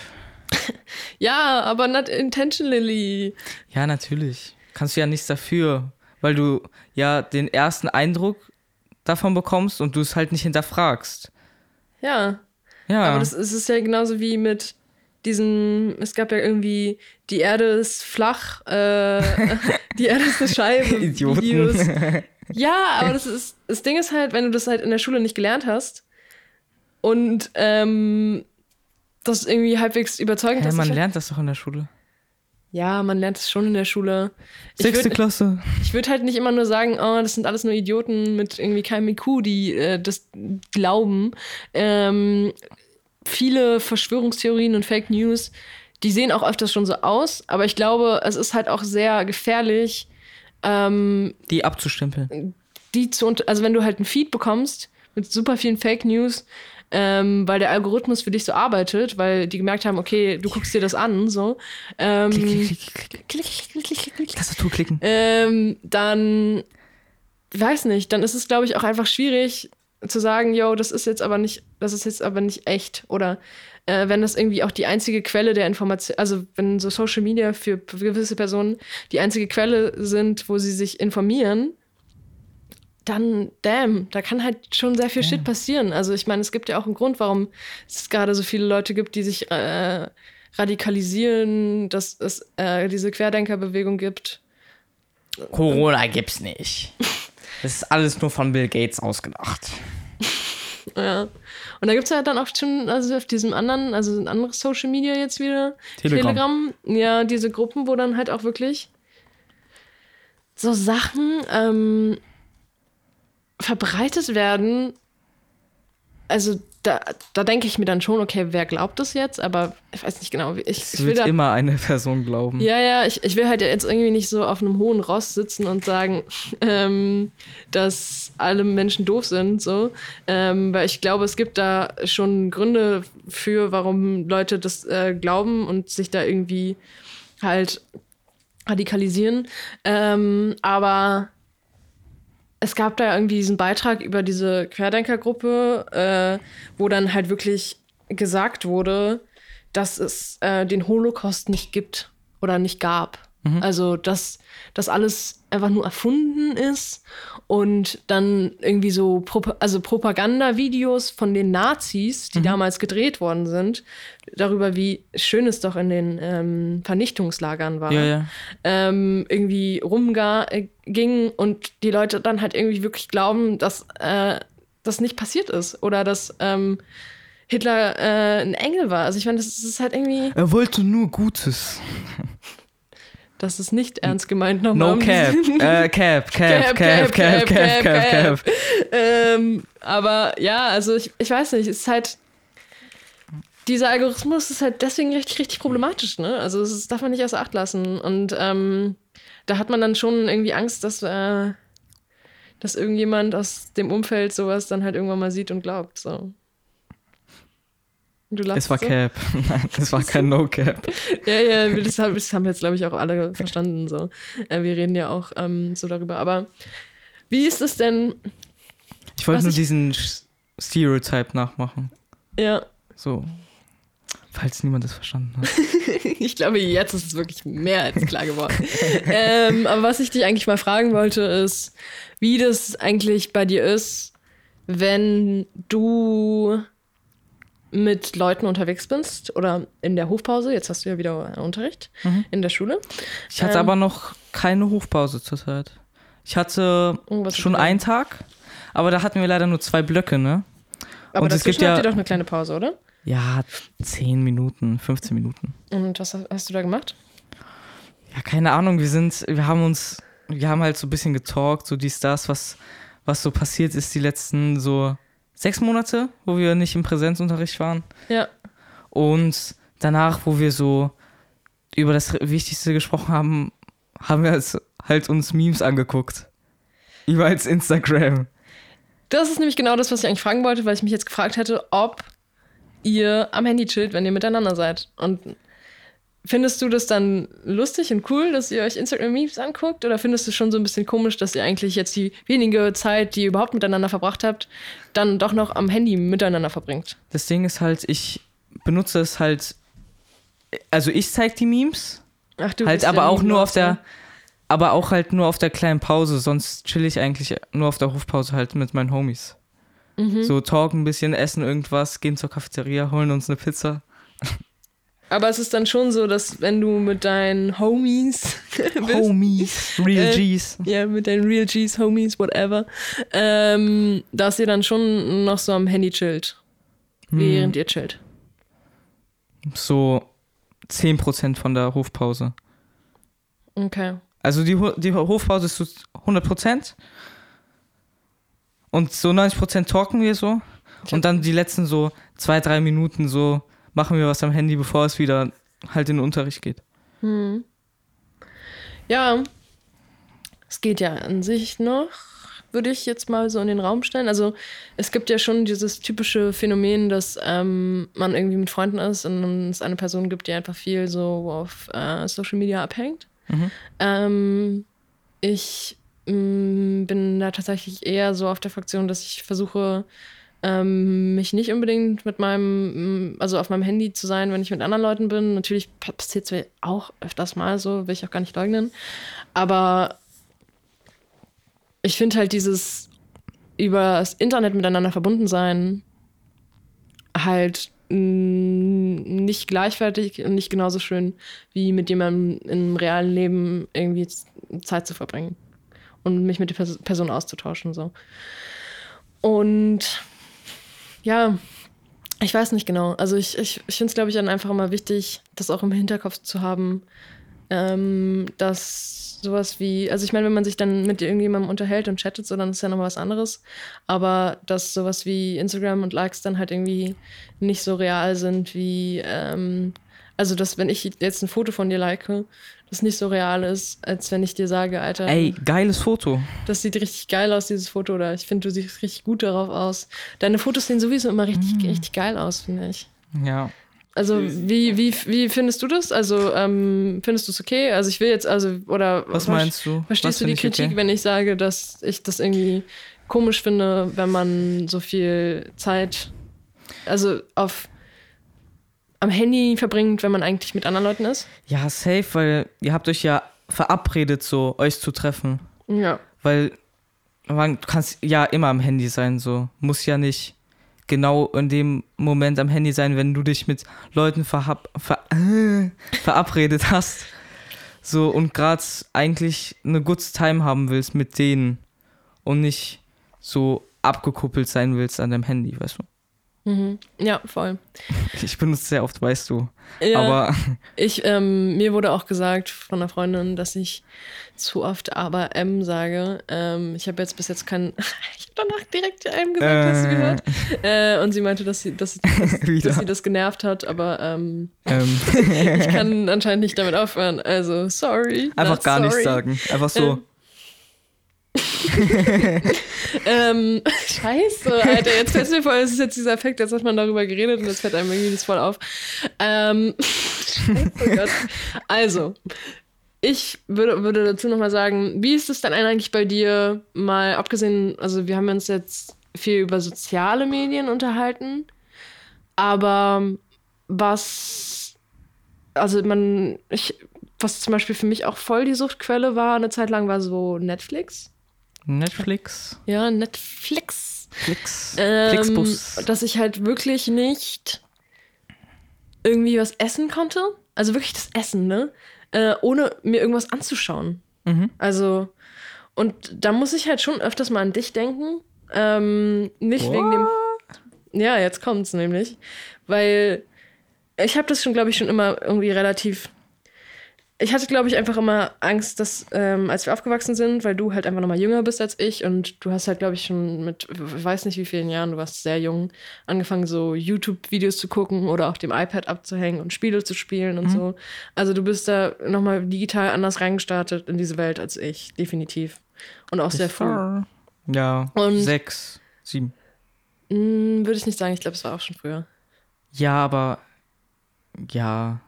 Ja, aber not intentionally. Ja, natürlich. Kannst du ja nichts dafür, weil du ja den ersten Eindruck davon bekommst und du es halt nicht hinterfragst. Ja. Ja. Aber das ist, es ist ja genauso wie mit diesen, es gab ja irgendwie, die Erde ist flach, äh, die Erde ist eine Scheibe. Idioten. Videos. Ja, aber das, ist, das Ding ist halt, wenn du das halt in der Schule nicht gelernt hast und ähm, das irgendwie halbwegs überzeugend ist. man ich- lernt das doch in der Schule. Ja, man lernt es schon in der Schule. Ich Sechste würde Klasse. würd halt nicht immer nur sagen, oh, das sind alles nur Idioten mit irgendwie keinem IQ, die äh, das glauben. Ähm, viele Verschwörungstheorien und Fake News, die sehen auch öfters schon so aus, aber ich glaube, es ist halt auch sehr gefährlich, ähm, Die abzustempeln. die zu unter also wenn du halt einen Feed bekommst mit super vielen Fake News, ähm, weil der Algorithmus für dich so arbeitet, weil die gemerkt haben, okay, du guckst dir das an, so. Ähm, Klick, klick, klick, klick. klick, klick, klick, klick, klick. Tastatur klicken. Ähm, dann weiß nicht, dann ist es, glaube ich, auch einfach schwierig zu sagen, yo, das ist jetzt aber nicht, das ist jetzt aber nicht echt. Oder äh, wenn das irgendwie auch die einzige Quelle der Information, also wenn so Social Media für gewisse Personen die einzige Quelle sind, wo sie sich informieren, dann, damn, da kann halt schon sehr viel Shit passieren. Also ich meine, es gibt ja auch einen Grund, warum es gerade so viele Leute gibt, die sich äh, radikalisieren, dass es äh, diese Querdenkerbewegung gibt. Corona gibt's nicht. Das ist alles nur von Bill Gates ausgedacht. Ja. Und da gibt es ja dann auch schon, also auf diesem anderen, also ein anderes Social Media jetzt wieder, Telegram. ja, diese Gruppen, wo dann halt auch wirklich so Sachen ähm, verbreitet werden. Also da, da denke ich mir dann schon, okay, wer glaubt das jetzt? Aber ich weiß nicht genau. wie- Ich, Es ich will da, immer eine Person glauben. ja, ja, ich, ich will halt jetzt irgendwie nicht so auf einem hohen Ross sitzen und sagen, ähm, dass alle Menschen doof sind, so. Ähm, weil ich glaube, es gibt da schon Gründe für, warum Leute das äh, glauben und sich da irgendwie halt radikalisieren. Ähm, aber es gab da irgendwie diesen Beitrag über diese Querdenkergruppe, äh, wo dann halt wirklich gesagt wurde, dass es äh, den Holocaust nicht gibt oder nicht gab. Also, dass das alles einfach nur erfunden ist und dann irgendwie so Propa also Propagandavideos von den Nazis, die damals gedreht worden sind, darüber, wie schön es doch in den ähm, Vernichtungslagern war Ja, ja. ähm, irgendwie rumging und die Leute dann halt irgendwie wirklich glauben, dass äh, das nicht passiert ist oder dass ähm, Hitler äh, ein Engel war. Also ich meine, das ist halt irgendwie, Er wollte nur Gutes. Das ist nicht ernst gemeint nochmal. No cap. Äh, cap, cap, cap, cap, cap, cap, cap. ähm, aber ja, also ich, ich weiß nicht, es ist halt. Dieser Algorithmus ist halt deswegen richtig, richtig problematisch, ne? Also das darf man nicht außer Acht lassen. Und ähm, da hat man dann schon irgendwie Angst, dass, äh, dass irgendjemand aus dem Umfeld sowas dann halt irgendwann mal sieht und glaubt. So. Du Es war so? Cap. Nein, es war kein No Cap. Ja, ja, das haben, das haben jetzt, glaube ich, auch alle verstanden. So. Äh, wir reden ja auch ähm, so darüber. Aber wie ist es denn? Ich wollte nur ich- diesen Stereotype nachmachen. Ja, So. Falls niemand das verstanden hat. ich glaube, jetzt ist es wirklich mehr als klar geworden. ähm, aber was ich dich eigentlich mal fragen wollte, ist, wie das eigentlich bei dir ist, wenn du mit Leuten unterwegs bist oder in der Hofpause. Jetzt hast du ja wieder Unterricht in der Schule. Ich hatte Ähm. aber noch keine Hofpause zurzeit. Ich hatte Oh, schon einen Tag, aber da hatten wir leider nur zwei Blöcke, ne? Aber Und es gibt ja- habt ihr doch eine kleine Pause, oder? Ja, 10 Minuten, 15 Minuten. Und was hast du da gemacht? Ja, keine Ahnung, wir sind, wir haben uns, wir haben halt so ein bisschen getalkt, so dies, das, was, was so passiert ist die letzten so sechs Monate, wo wir nicht im Präsenzunterricht waren. Ja. Und danach, wo wir so über das Wichtigste gesprochen haben, haben wir uns halt uns Memes angeguckt. Über als Instagram. Das ist nämlich genau das, was ich eigentlich fragen wollte, weil ich mich jetzt gefragt hätte, ob ihr am Handy chillt, wenn ihr miteinander seid. Und findest du das dann lustig und cool, dass ihr euch Instagram-Memes anguckt? Oder findest du schon so ein bisschen komisch, dass ihr eigentlich jetzt die wenige Zeit, die ihr überhaupt miteinander verbracht habt, dann doch noch am Handy miteinander verbringt? Das Ding ist halt, ich benutze es halt also ich zeig die Memes, Ach, du halt bist aber auch nur auf der, aber auch halt nur auf der kleinen Pause, sonst chill ich eigentlich nur auf der Hofpause halt mit meinen Homies. Mhm. So talken ein bisschen, essen irgendwas, gehen zur Cafeteria, holen uns eine Pizza. Aber es ist dann schon so, dass wenn du mit deinen Homies bist, Homies, Real Äh, Gs. ja, mit deinen Real Gs, Homies, whatever, ähm, dass ihr dann schon noch so am Handy chillt, Hm. während ihr chillt. So 10% von der Hofpause. Okay. Also die, die Hofpause ist so 100% und so 90% talken wir so und dann die letzten so zwei, drei Minuten so machen wir was am Handy, bevor es wieder halt in den Unterricht geht. Hm. Ja, es geht ja an sich noch, würde ich jetzt mal so in den Raum stellen. Also es gibt ja schon dieses typische Phänomen, dass ähm, man irgendwie mit Freunden ist und es eine Person gibt, die einfach viel so auf äh, Social Media abhängt. Mhm. Ähm, ich mh, bin da tatsächlich eher so auf der Fraktion, dass ich versuche, ähm, mich nicht unbedingt mit meinem, mh, also auf meinem Handy zu sein, wenn ich mit anderen Leuten bin. Natürlich passiert es mir auch öfters mal so, will ich auch gar nicht leugnen. Aber ich finde halt dieses über das Internet miteinander verbunden sein halt nicht gleichwertig und nicht genauso schön, wie mit jemandem im realen Leben irgendwie Zeit zu verbringen und mich mit der Pers Person auszutauschen. So. Und ja, ich weiß nicht genau. Also ich, ich, ich finde es, glaube ich, dann einfach immer wichtig, das auch im Hinterkopf zu haben, ähm, dass sowas wie, also ich meine, wenn man sich dann mit irgendjemandem unterhält und chattet, so, dann ist ja nochmal was anderes. Aber dass sowas wie Instagram und Likes dann halt irgendwie nicht so real sind wie, ähm, also dass wenn ich jetzt ein Foto von dir like, das nicht so real ist, als wenn ich dir sage, Alter, Ey, geiles Foto. das sieht richtig geil aus, dieses Foto, oder ich finde, du siehst richtig gut darauf aus. Deine Fotos sehen sowieso immer richtig, richtig geil aus, finde ich. Ja. Also, wie, wie, wie findest du das? Also, ähm, findest du es okay? Also, ich will jetzt, also, oder. Was meinst du? Was Verstehst du find die Kritik, okay? wenn ich sage, dass ich das irgendwie komisch finde, wenn man so viel Zeit, also auf am Handy verbringt, wenn man eigentlich mit anderen Leuten ist? Ja, safe, weil ihr habt euch ja verabredet, so euch zu treffen. Ja. Weil man du kannst ja immer am Handy sein, so. Muss ja nicht genau in dem Moment am Handy sein, wenn du dich mit Leuten verhab, ver, äh, verabredet hast. So und gerade eigentlich eine good time haben willst mit denen und nicht so abgekuppelt sein willst an deinem Handy, weißt du? Mhm. Ja, voll. Ich benutze es sehr oft, weißt du. Ja. Aber Ich, ähm, mir wurde auch gesagt von einer Freundin, dass ich zu oft aber M sage. Ähm, ich habe jetzt bis jetzt keinen. ich habe danach direkt M gesagt, hast du Äh. gehört? Äh, und sie meinte, dass sie, dass, dass, dass sie das genervt hat, aber ähm, ähm, ich kann anscheinend nicht damit aufhören. Also, sorry. einfach gar nichts sorry. sagen. Einfach so. Ähm, scheiße, Alter, jetzt fällt mir voll, es ist jetzt dieser Effekt, jetzt hat man darüber geredet und jetzt fällt einem irgendwie das voll auf. Ähm, scheiße, Gott. Also, ich würde, würde dazu nochmal sagen, wie ist es dann eigentlich bei dir, mal abgesehen, also wir haben uns jetzt viel über soziale Medien unterhalten, aber was, also man, ich, was zum Beispiel für mich auch voll die Suchtquelle war, eine Zeit lang war so Netflix. Netflix, Ja, Netflix. Flix, Ähm, Flixbus. dass ich halt wirklich nicht irgendwie was essen konnte. Also wirklich das Essen, ne? Äh, ohne mir irgendwas anzuschauen. Mhm. Also, und da muss ich halt schon öfters mal an dich denken. Ähm, nicht wegen dem. Ja, jetzt kommt's nämlich. Weil ich habe das schon, glaube ich, schon immer irgendwie relativ. Ich hatte, glaube ich, einfach immer Angst, dass, ähm, als wir aufgewachsen sind, weil du halt einfach noch mal jünger bist als ich und du hast halt, glaube ich, schon mit, ich weiß nicht wie vielen Jahren, du warst sehr jung, angefangen, so YouTube-Videos zu gucken oder auf dem iPad abzuhängen und Spiele zu spielen und so. Also du bist da noch mal digital anders reingestartet in diese Welt als ich, definitiv. Und auch sehr früh. Ja, Und- sechs, sieben. Hm, Würde ich nicht sagen, ich glaube, es war auch schon früher. Ja, aber ja.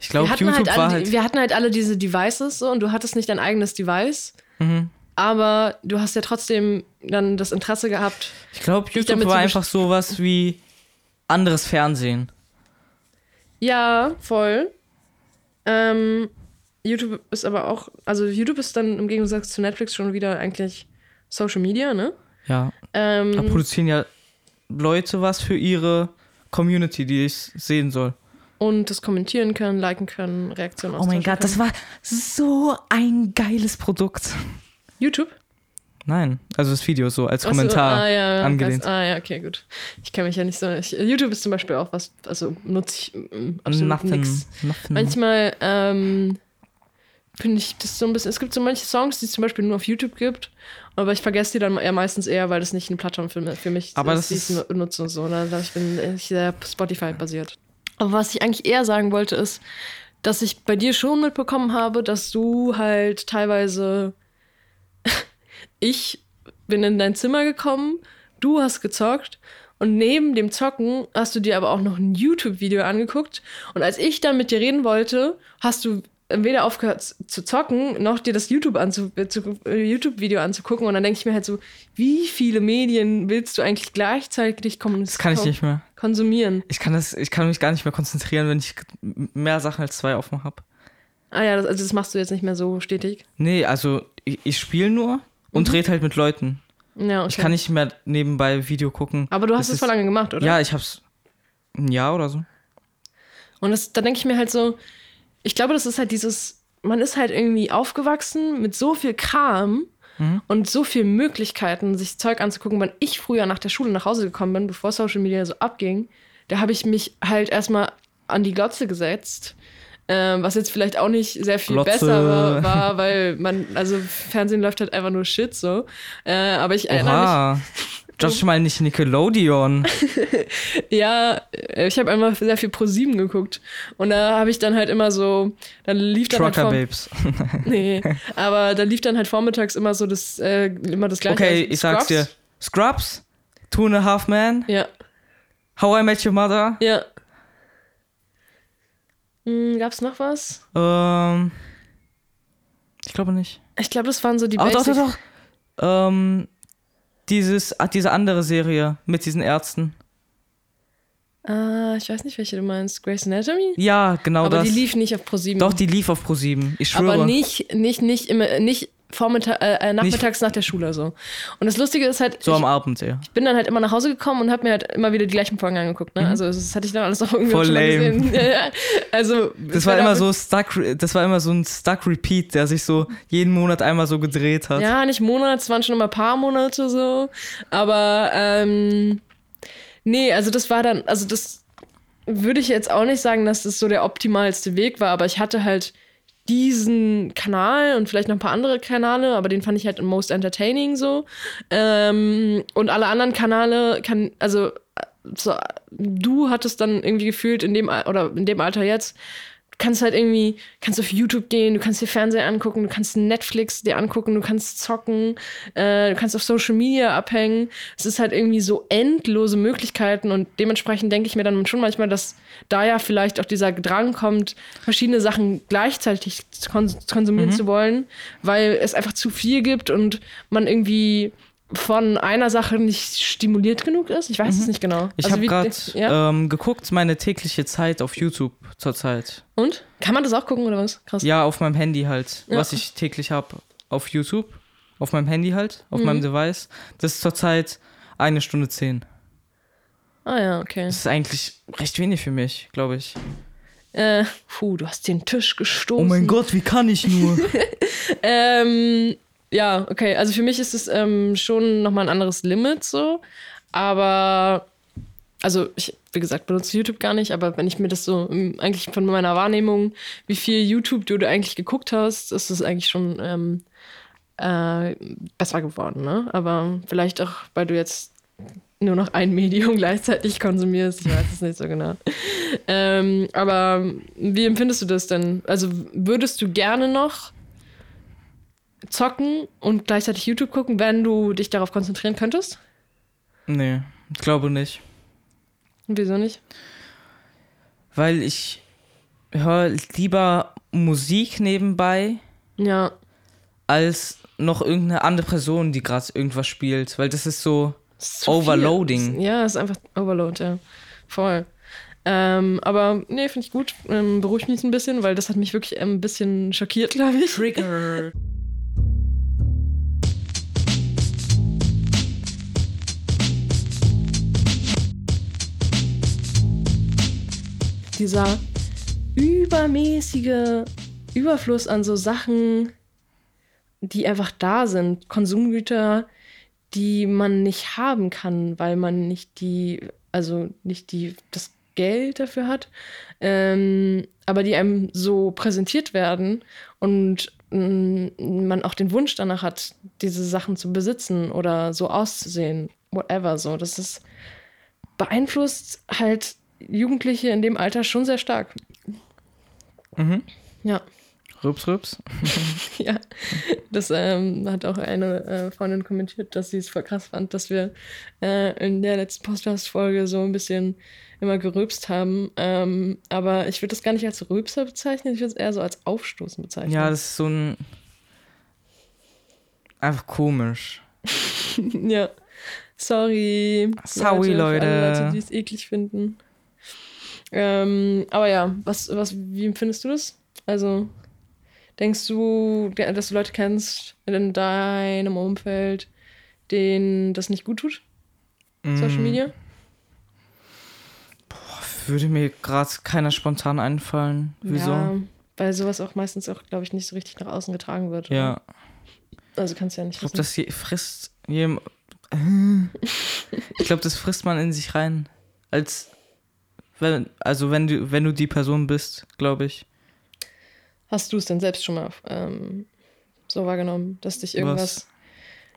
Ich glaube, wir, hatten YouTube halt alle, war halt. wir hatten halt alle diese Devices so und du hattest nicht dein eigenes Device, Mhm. aber du hast ja trotzdem dann das Interesse gehabt. Ich glaube, YouTube war einfach sowas wie anderes Fernsehen. Ja, voll. Ähm, YouTube ist aber auch, also YouTube ist dann im Gegensatz zu Netflix schon wieder eigentlich Social Media, ne? Ja. Ähm, Da produzieren ja Leute was für ihre Community, die ich sehen soll. Und das kommentieren können, liken können, Reaktionen Oh mein Gott, das können. war so ein geiles Produkt. YouTube? Nein, also das Video so als Ach so, Kommentar ah, ja, ja, angelehnt. Das, ah ja, okay, gut. Ich kenne mich ja nicht so. Ich, YouTube ist zum Beispiel auch was, also nutze ich mm, absolut nothing. Manchmal ähm, finde ich das so ein bisschen. Es gibt so manche Songs, die es zum Beispiel nur auf YouTube gibt, aber ich vergesse die dann eher meistens eher, weil das nicht eine Plattform für, für mich Aber ist, das die ich ist- nu- nutze und so. Ne? Ich bin ich sehr Spotify-basiert. Aber was ich eigentlich eher sagen wollte, ist, dass ich bei dir schon mitbekommen habe, dass du halt teilweise. ich bin in dein Zimmer gekommen, du hast gezockt und neben dem Zocken hast du dir aber auch noch ein YouTube-Video angeguckt. Und als ich dann mit dir reden wollte, hast du weder aufgehört zu zocken, noch dir das YouTube anzu äh, zu- äh, YouTube-Video anzugucken. Und dann denke ich mir halt so, wie viele Medien willst du eigentlich gleichzeitig Das kann ich nicht mehr. konsumieren? Ich kann, das, ich kann mich gar nicht mehr konzentrieren, wenn ich mehr Sachen als zwei offen habe. Ah ja, das, also das machst du jetzt nicht mehr so stetig. Nee, also ich, ich spiele nur und rede halt mit Leuten. Ja, okay. Ich kann nicht mehr nebenbei Video gucken. aber du hast es vor lange gemacht, oder? Ja, ich hab's ein Jahr oder so. Und das, da denke ich mir halt so, ich glaube, das ist halt dieses, man ist halt irgendwie aufgewachsen mit so viel Kram und so vielen Möglichkeiten, sich Zeug anzugucken. Wenn ich früher nach der Schule nach Hause gekommen bin, bevor Social Media so abging, da habe ich mich halt erstmal an die Glotze gesetzt. Ähm, was jetzt vielleicht auch nicht sehr viel Glotze. besser war, war, weil man, also Fernsehen läuft halt einfach nur Shit so. Äh, aber ich erinnere mich, Oha. Judge mal nicht Nickelodeon. Ja, äh, ich habe einmal sehr viel Pro 7 geguckt. Und da habe ich dann halt immer so, dann lief dann Trucker halt Babes. Nee, aber da lief dann halt vormittags immer so das, äh, immer das gleiche. Okay, Also ich sag's dir. Scrubs. Two and a Half Men, Ja, How I Met Your Mother. ja. Hm, gab's noch was? Ähm, ich glaube nicht. Ich glaube, das waren so die Oh, doch, Basic- doch, doch. Ähm, dieses, ah, diese andere Serie mit diesen Ärzten. Ah, ich weiß nicht, welche du meinst. Grey's Anatomy? Ja, genau aber das. die lief nicht auf Pro 7. doch, die lief auf Pro7. Ich schwöre. aber nicht, nicht, nicht immer, nicht Vormittag, äh, äh, nachmittags nach der Schule so. Und das Lustige ist halt, so ich, am Abend, ja. bin dann halt immer nach Hause gekommen und habe mir halt immer wieder die gleichen Folgen angeguckt. Ne? Also das hatte ich dann alles auch irgendwie Mhm. Voll schon mal lame. gesehen. Also Das war immer so stuck, das war immer so ein stuck Repeat, der sich so jeden Monat einmal so gedreht hat. Ja, nicht Monat, es waren schon immer ein paar Monate so. Aber ähm, nee, also das war dann, also das würde ich jetzt auch nicht sagen, dass das so der optimalste Weg war, aber ich hatte halt diesen Kanal und vielleicht noch ein paar andere Kanäle, aber den fand ich halt most entertaining so. Ähm, und alle anderen Kanäle kann, also so, du hattest dann irgendwie gefühlt in dem oder in dem Alter jetzt, kannst halt irgendwie, kannst auf YouTube gehen, du kannst dir Fernseher angucken, du kannst Netflix dir angucken, du kannst zocken, äh, du kannst auf Social Media abhängen. Es ist halt irgendwie so endlose Möglichkeiten und dementsprechend denke ich mir dann schon manchmal, dass da ja vielleicht auch dieser Drang kommt, verschiedene Sachen gleichzeitig kons konsumieren zu wollen, weil es einfach zu viel gibt und man irgendwie von einer Sache nicht stimuliert genug ist. Ich weiß es nicht genau. Ich Also habe gerade Ja? ähm, geguckt, meine tägliche Zeit auf YouTube zurzeit. Und? Kann man das auch gucken oder was? Krass. Ja, auf meinem Handy halt, Ja. was ich täglich habe auf YouTube. Auf meinem Handy halt, auf Mhm. meinem Device. Das ist zurzeit eine Stunde zehn. Ah ja, okay. Das ist eigentlich recht wenig für mich, glaube ich. Äh, puh, du hast den Tisch gestoßen. Oh mein Gott, wie kann ich nur? Ähm, ja, okay. Also für mich ist es ähm, schon nochmal ein anderes Limit so. Aber, also ich, wie gesagt, benutze YouTube gar nicht, aber wenn ich mir das so ähm, eigentlich von meiner Wahrnehmung, wie viel YouTube du eigentlich geguckt hast, ist es eigentlich schon ähm, äh, besser geworden, ne? Aber vielleicht auch, weil du jetzt nur noch ein Medium gleichzeitig konsumierst. Ich weiß es nicht so genau. Ähm, aber wie empfindest du das denn? Also würdest du gerne noch zocken und gleichzeitig YouTube gucken, wenn du dich darauf konzentrieren könntest? nee, ich glaube nicht. Und wieso nicht? Weil ich höre lieber Musik nebenbei, Ja, als noch irgendeine andere Person, die gerade irgendwas spielt. Weil das ist so. ist Overloading. Viel. Ja, es ist einfach Overload, ja. Voll. Ähm, aber nee, finde ich gut. Ähm, beruhigt mich ein bisschen, weil das hat mich wirklich ein bisschen schockiert, glaube ich. Trigger. Dieser übermäßige Überfluss an so Sachen, die einfach da sind, Konsumgüter, die man nicht haben kann, weil man nicht die, also nicht die, das Geld dafür hat, ähm, aber die einem so präsentiert werden und mm, man auch den Wunsch danach hat, diese Sachen zu besitzen oder so auszusehen, whatever, so. Das ist beeinflusst halt Jugendliche in dem Alter schon sehr stark. Mhm. Ja. Rübs, rübs. Ja, das ähm, hat auch eine äh, Freundin kommentiert, dass sie es voll krass fand, dass wir äh, in der letzten Podcast-Folge so ein bisschen immer gerülpst haben. Ähm, aber ich würde das gar nicht als Rülpser bezeichnen, ich würde es eher so als Aufstoßen bezeichnen. Ja, das ist so ein. Einfach komisch. ja. Sorry. Sorry, alle Leute. Leute, die es eklig finden. Ähm, aber ja, was, was, wie empfindest du das? Also, denkst du, dass du Leute kennst in deinem Umfeld, denen das nicht gut tut? Social Mm, Media? Würde mir gerade keiner spontan einfallen. Wieso? Ja, weil sowas auch meistens auch, glaube ich, nicht so richtig nach außen getragen wird. Ja. oder? Also kannst du ja nicht Ich glaube, das frisst jem, Ich glaube, das frisst man in sich rein. Als wenn, also wenn du, wenn du die Person bist, glaube ich. Hast du es denn selbst schon mal ähm, so wahrgenommen, dass dich irgendwas. Was?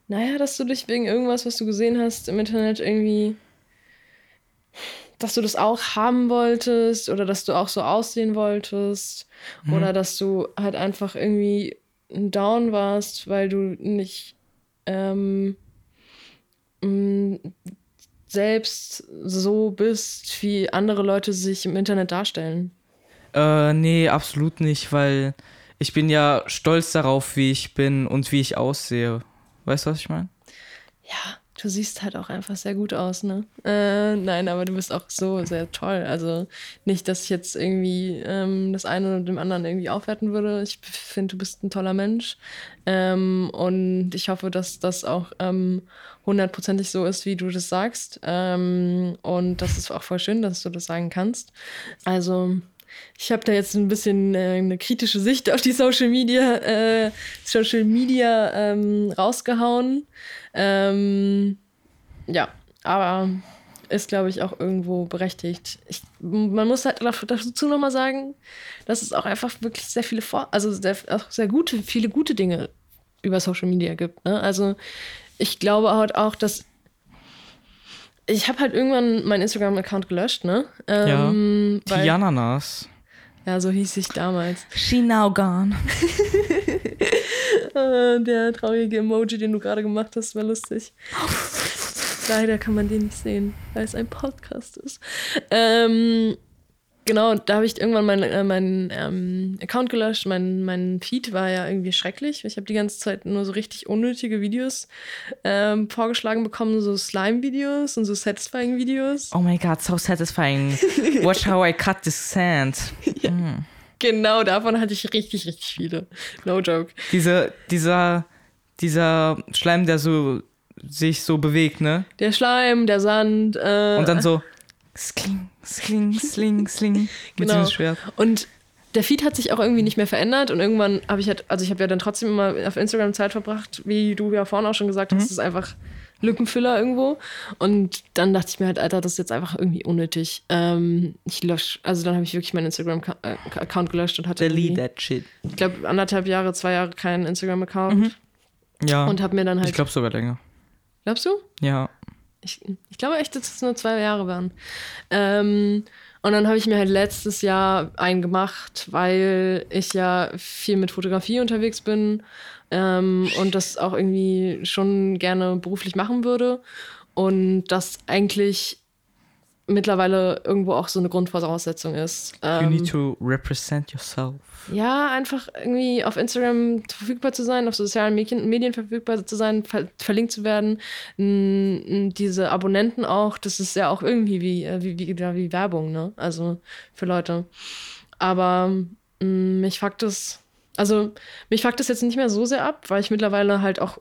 Naja, dass du dich wegen irgendwas, was du gesehen hast im Internet irgendwie. Dass du das auch haben wolltest oder dass du auch so aussehen wolltest Mhm. oder dass du halt einfach irgendwie down warst, weil du nicht ähm, mh, selbst so bist, wie andere Leute sich im Internet darstellen. Äh, nee, absolut nicht, weil ich bin ja stolz darauf, wie ich bin und wie ich aussehe. Weißt du, was ich meine? Ja, du siehst halt auch einfach sehr gut aus, ne? Äh, nein, aber du bist auch so sehr toll. Also nicht, dass ich jetzt irgendwie ähm, das eine oder dem anderen irgendwie aufwerten würde. Ich finde, du bist ein toller Mensch. Ähm, und ich hoffe, dass das auch ähm, hundertprozentig so ist, wie du das sagst. Ähm, und das ist auch voll schön, dass du das sagen kannst. Also ich habe da jetzt ein bisschen äh, eine kritische Sicht auf die Social Media, äh, Social Media ähm, rausgehauen. Ähm, ja, aber ist, glaube ich, auch irgendwo berechtigt. Ich, man muss halt dazu nochmal sagen, dass es auch einfach wirklich sehr viele, Vor also sehr, auch sehr gute, viele gute Dinge über Social Media gibt. Ne? Also ich glaube halt auch, dass ich habe halt irgendwann meinen Instagram-Account gelöscht, ne? Ähm, Die weil- Ananas. ja, so hieß ich damals. She now gone. Äh, der traurige Emoji, den du gerade gemacht hast, war lustig. Leider kann man den nicht sehen, weil es ein Podcast ist. Ähm, genau, da habe ich irgendwann meinen äh, meinen, ähm, Account gelöscht. Mein, mein Feed war ja irgendwie schrecklich. Ich habe die ganze Zeit nur so richtig unnötige Videos ähm, vorgeschlagen bekommen, so Slime-Videos und so Satisfying-Videos. Oh my god, so satisfying. Watch how I cut this sand. Genau, davon hatte ich richtig, richtig viele. No joke. Diese, dieser, dieser Schleim, der so sich so bewegt, ne? Der Schleim, der Sand. Äh, Und dann so sling, sling, sling, sling mit Genau. diesem Schwert. Und der Feed hat sich auch irgendwie nicht mehr verändert und irgendwann habe ich halt, also ich habe ja dann trotzdem immer auf Instagram Zeit verbracht, wie du ja vorhin auch schon gesagt hast, das ist einfach Lückenfüller irgendwo. Und dann dachte ich mir halt, Alter, das ist jetzt einfach irgendwie unnötig. Ähm, ich lösche, also dann habe ich wirklich meinen Instagram-Account gelöscht und hatte, Delete that shit. ich glaube, anderthalb Jahre, zwei Jahre keinen Instagram-Account Ja. und habe mir dann halt, ich glaube sogar länger. glaubst du? Ja. Ich, ich glaube echt, dass es nur zwei Jahre waren. Ähm, und dann habe ich mir halt letztes Jahr einen gemacht, weil ich ja viel mit Fotografie unterwegs bin ähm, und das auch irgendwie schon gerne beruflich machen würde. Und das eigentlich mittlerweile irgendwo auch so eine Grundvoraussetzung ist. You Ähm, need to represent yourself. ja, einfach irgendwie auf Instagram verfügbar zu sein, auf sozialen Medien, Medien verfügbar zu sein, ver verlinkt zu werden. Diese Abonnenten auch, das ist ja auch irgendwie wie, äh, wie, wie, wie Werbung, ne? Also für Leute. Aber mh, mich fuckt es, also mich fuckt es jetzt nicht mehr so sehr ab, weil ich mittlerweile halt auch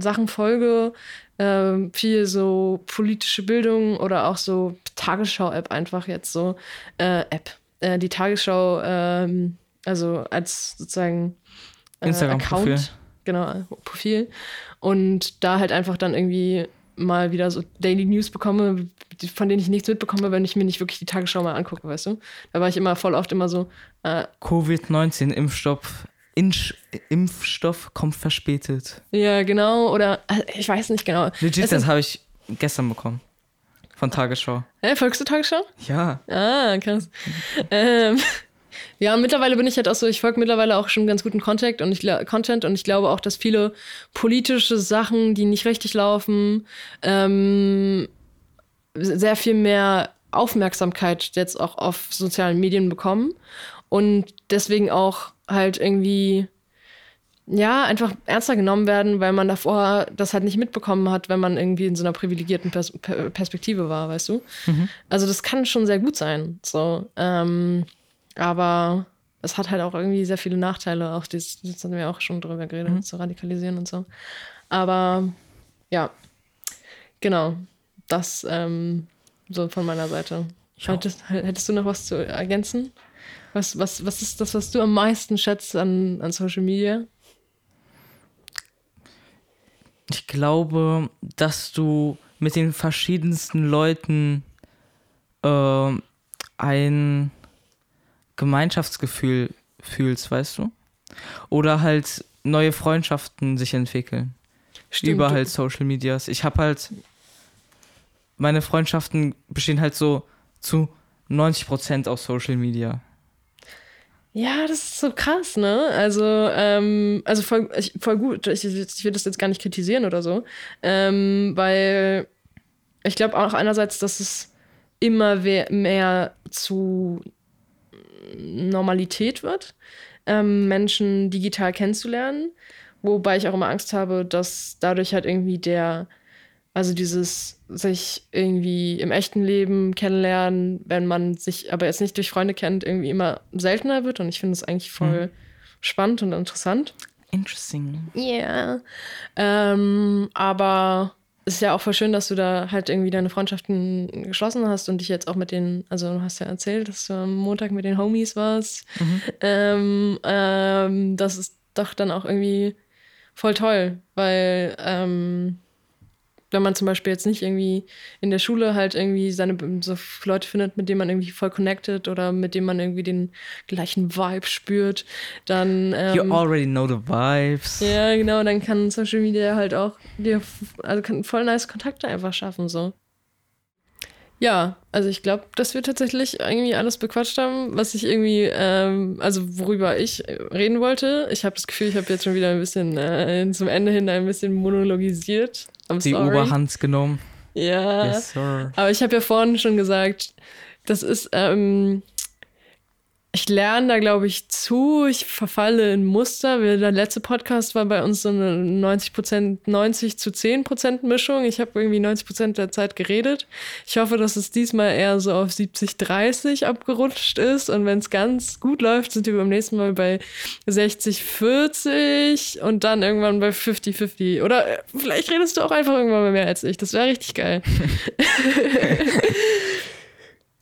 Sachen folge, äh, viel so politische Bildung oder auch so Tagesschau-App einfach jetzt so. Äh, App. Äh, die Tagesschau, ähm, also als sozusagen äh, Account. Genau, Profil. Und da halt einfach dann irgendwie mal wieder so Daily News bekomme, von denen ich nichts mitbekomme, wenn ich mir nicht wirklich die Tagesschau mal angucke, weißt du? Da war ich immer voll oft immer so. Äh, Covid-19-Impfstoff Insch Impfstoff kommt verspätet. Ja, genau. Oder äh, ich weiß nicht genau. Legit, das habe ich gestern bekommen. Von Tagesschau. Äh, folgst du Tagesschau? Ja. Ah, krass. ähm, ja, mittlerweile bin ich halt auch so, ich folge mittlerweile auch schon ganz guten Content und, ich, Content und ich glaube auch, dass viele politische Sachen, die nicht richtig laufen, ähm, sehr viel mehr Aufmerksamkeit jetzt auch auf sozialen Medien bekommen und deswegen auch halt irgendwie ja, einfach ernster genommen werden, weil man davor das halt nicht mitbekommen hat, wenn man irgendwie in so einer privilegierten Pers Per- Perspektive war, weißt du? Also das kann schon sehr gut sein. So, ähm, aber es hat halt auch irgendwie sehr viele Nachteile, auch das, das haben wir auch schon drüber geredet, zu radikalisieren und so. Aber ja, genau. Das ähm, so von meiner Seite. Hättest, hättest du noch was zu ergänzen? Was, was, was ist das, was du am meisten schätzt an, an Social Media? Ich glaube, dass du mit den verschiedensten Leuten ähm, ein Gemeinschaftsgefühl fühlst, weißt du? Oder halt neue Freundschaften sich entwickeln. über halt Social Medias. Ich habe halt meine Freundschaften bestehen halt so zu 90% aus Social Media. Ja, das ist so krass, ne? Also, ähm, also voll, ich, voll gut. Ich, ich will das jetzt gar nicht kritisieren oder so. Ähm, weil ich glaube auch einerseits, dass es immer mehr zu Normalität wird, ähm, Menschen digital kennenzulernen. Wobei ich auch immer Angst habe, dass dadurch halt irgendwie der, also dieses sich irgendwie im echten Leben kennenlernen, wenn man sich aber jetzt nicht durch Freunde kennt, irgendwie immer seltener wird. Und ich finde es eigentlich voll spannend und interessant. Interesting. Ja. Ähm, aber es ist ja auch voll schön, dass du da halt irgendwie deine Freundschaften geschlossen hast und dich jetzt auch mit den, also du hast ja erzählt, dass du am Montag mit den Homies warst. Ähm, ähm, das ist doch dann auch irgendwie voll toll, weil ähm, wenn man zum Beispiel jetzt nicht irgendwie in der Schule halt irgendwie seine so Leute findet, mit denen man irgendwie voll connected oder mit denen man irgendwie den gleichen Vibe spürt, dann ähm, You already know the vibes. ja, genau, dann kann Social Media halt auch dir, also kann voll nice Kontakte einfach schaffen, so. Ja, also ich glaube, dass wir tatsächlich irgendwie alles bequatscht haben, was ich irgendwie, ähm, also worüber ich äh, reden wollte. Ich habe das Gefühl, ich habe jetzt schon wieder ein bisschen äh, zum Ende hin ein bisschen monologisiert. I'm Die sorry. Oberhand genommen. Ja. Yes, sir. Aber ich habe ja vorhin schon gesagt, das ist, ähm, ich lerne da, glaube ich, zu. Ich verfalle in Muster. Wir- Der letzte Podcast war bei uns so eine 90%, 90 zu 10% Mischung. Ich habe irgendwie 90% der Zeit geredet. Ich hoffe, dass es diesmal eher so auf 70, 30 abgerutscht ist. Und wenn es ganz gut läuft, sind wir beim nächsten Mal bei 60, 40 und dann irgendwann bei 50, 50. Oder äh, vielleicht redest du auch einfach irgendwann mal mehr als ich. Das wäre richtig geil.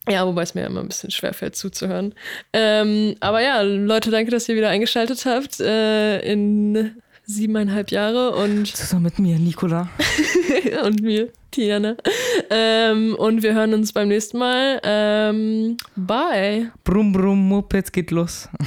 Ja, wobei es mir immer ein bisschen schwerfällt zuzuhören. Ähm, aber ja, Leute, danke, dass ihr wieder eingeschaltet habt äh, in siebeneinhalb Jahre und, Zusammen mit mir, Nicola. und mir, Tiana. Ähm, und wir hören uns beim nächsten Mal. Ähm, bye. Brumm, brumm, Moped geht los.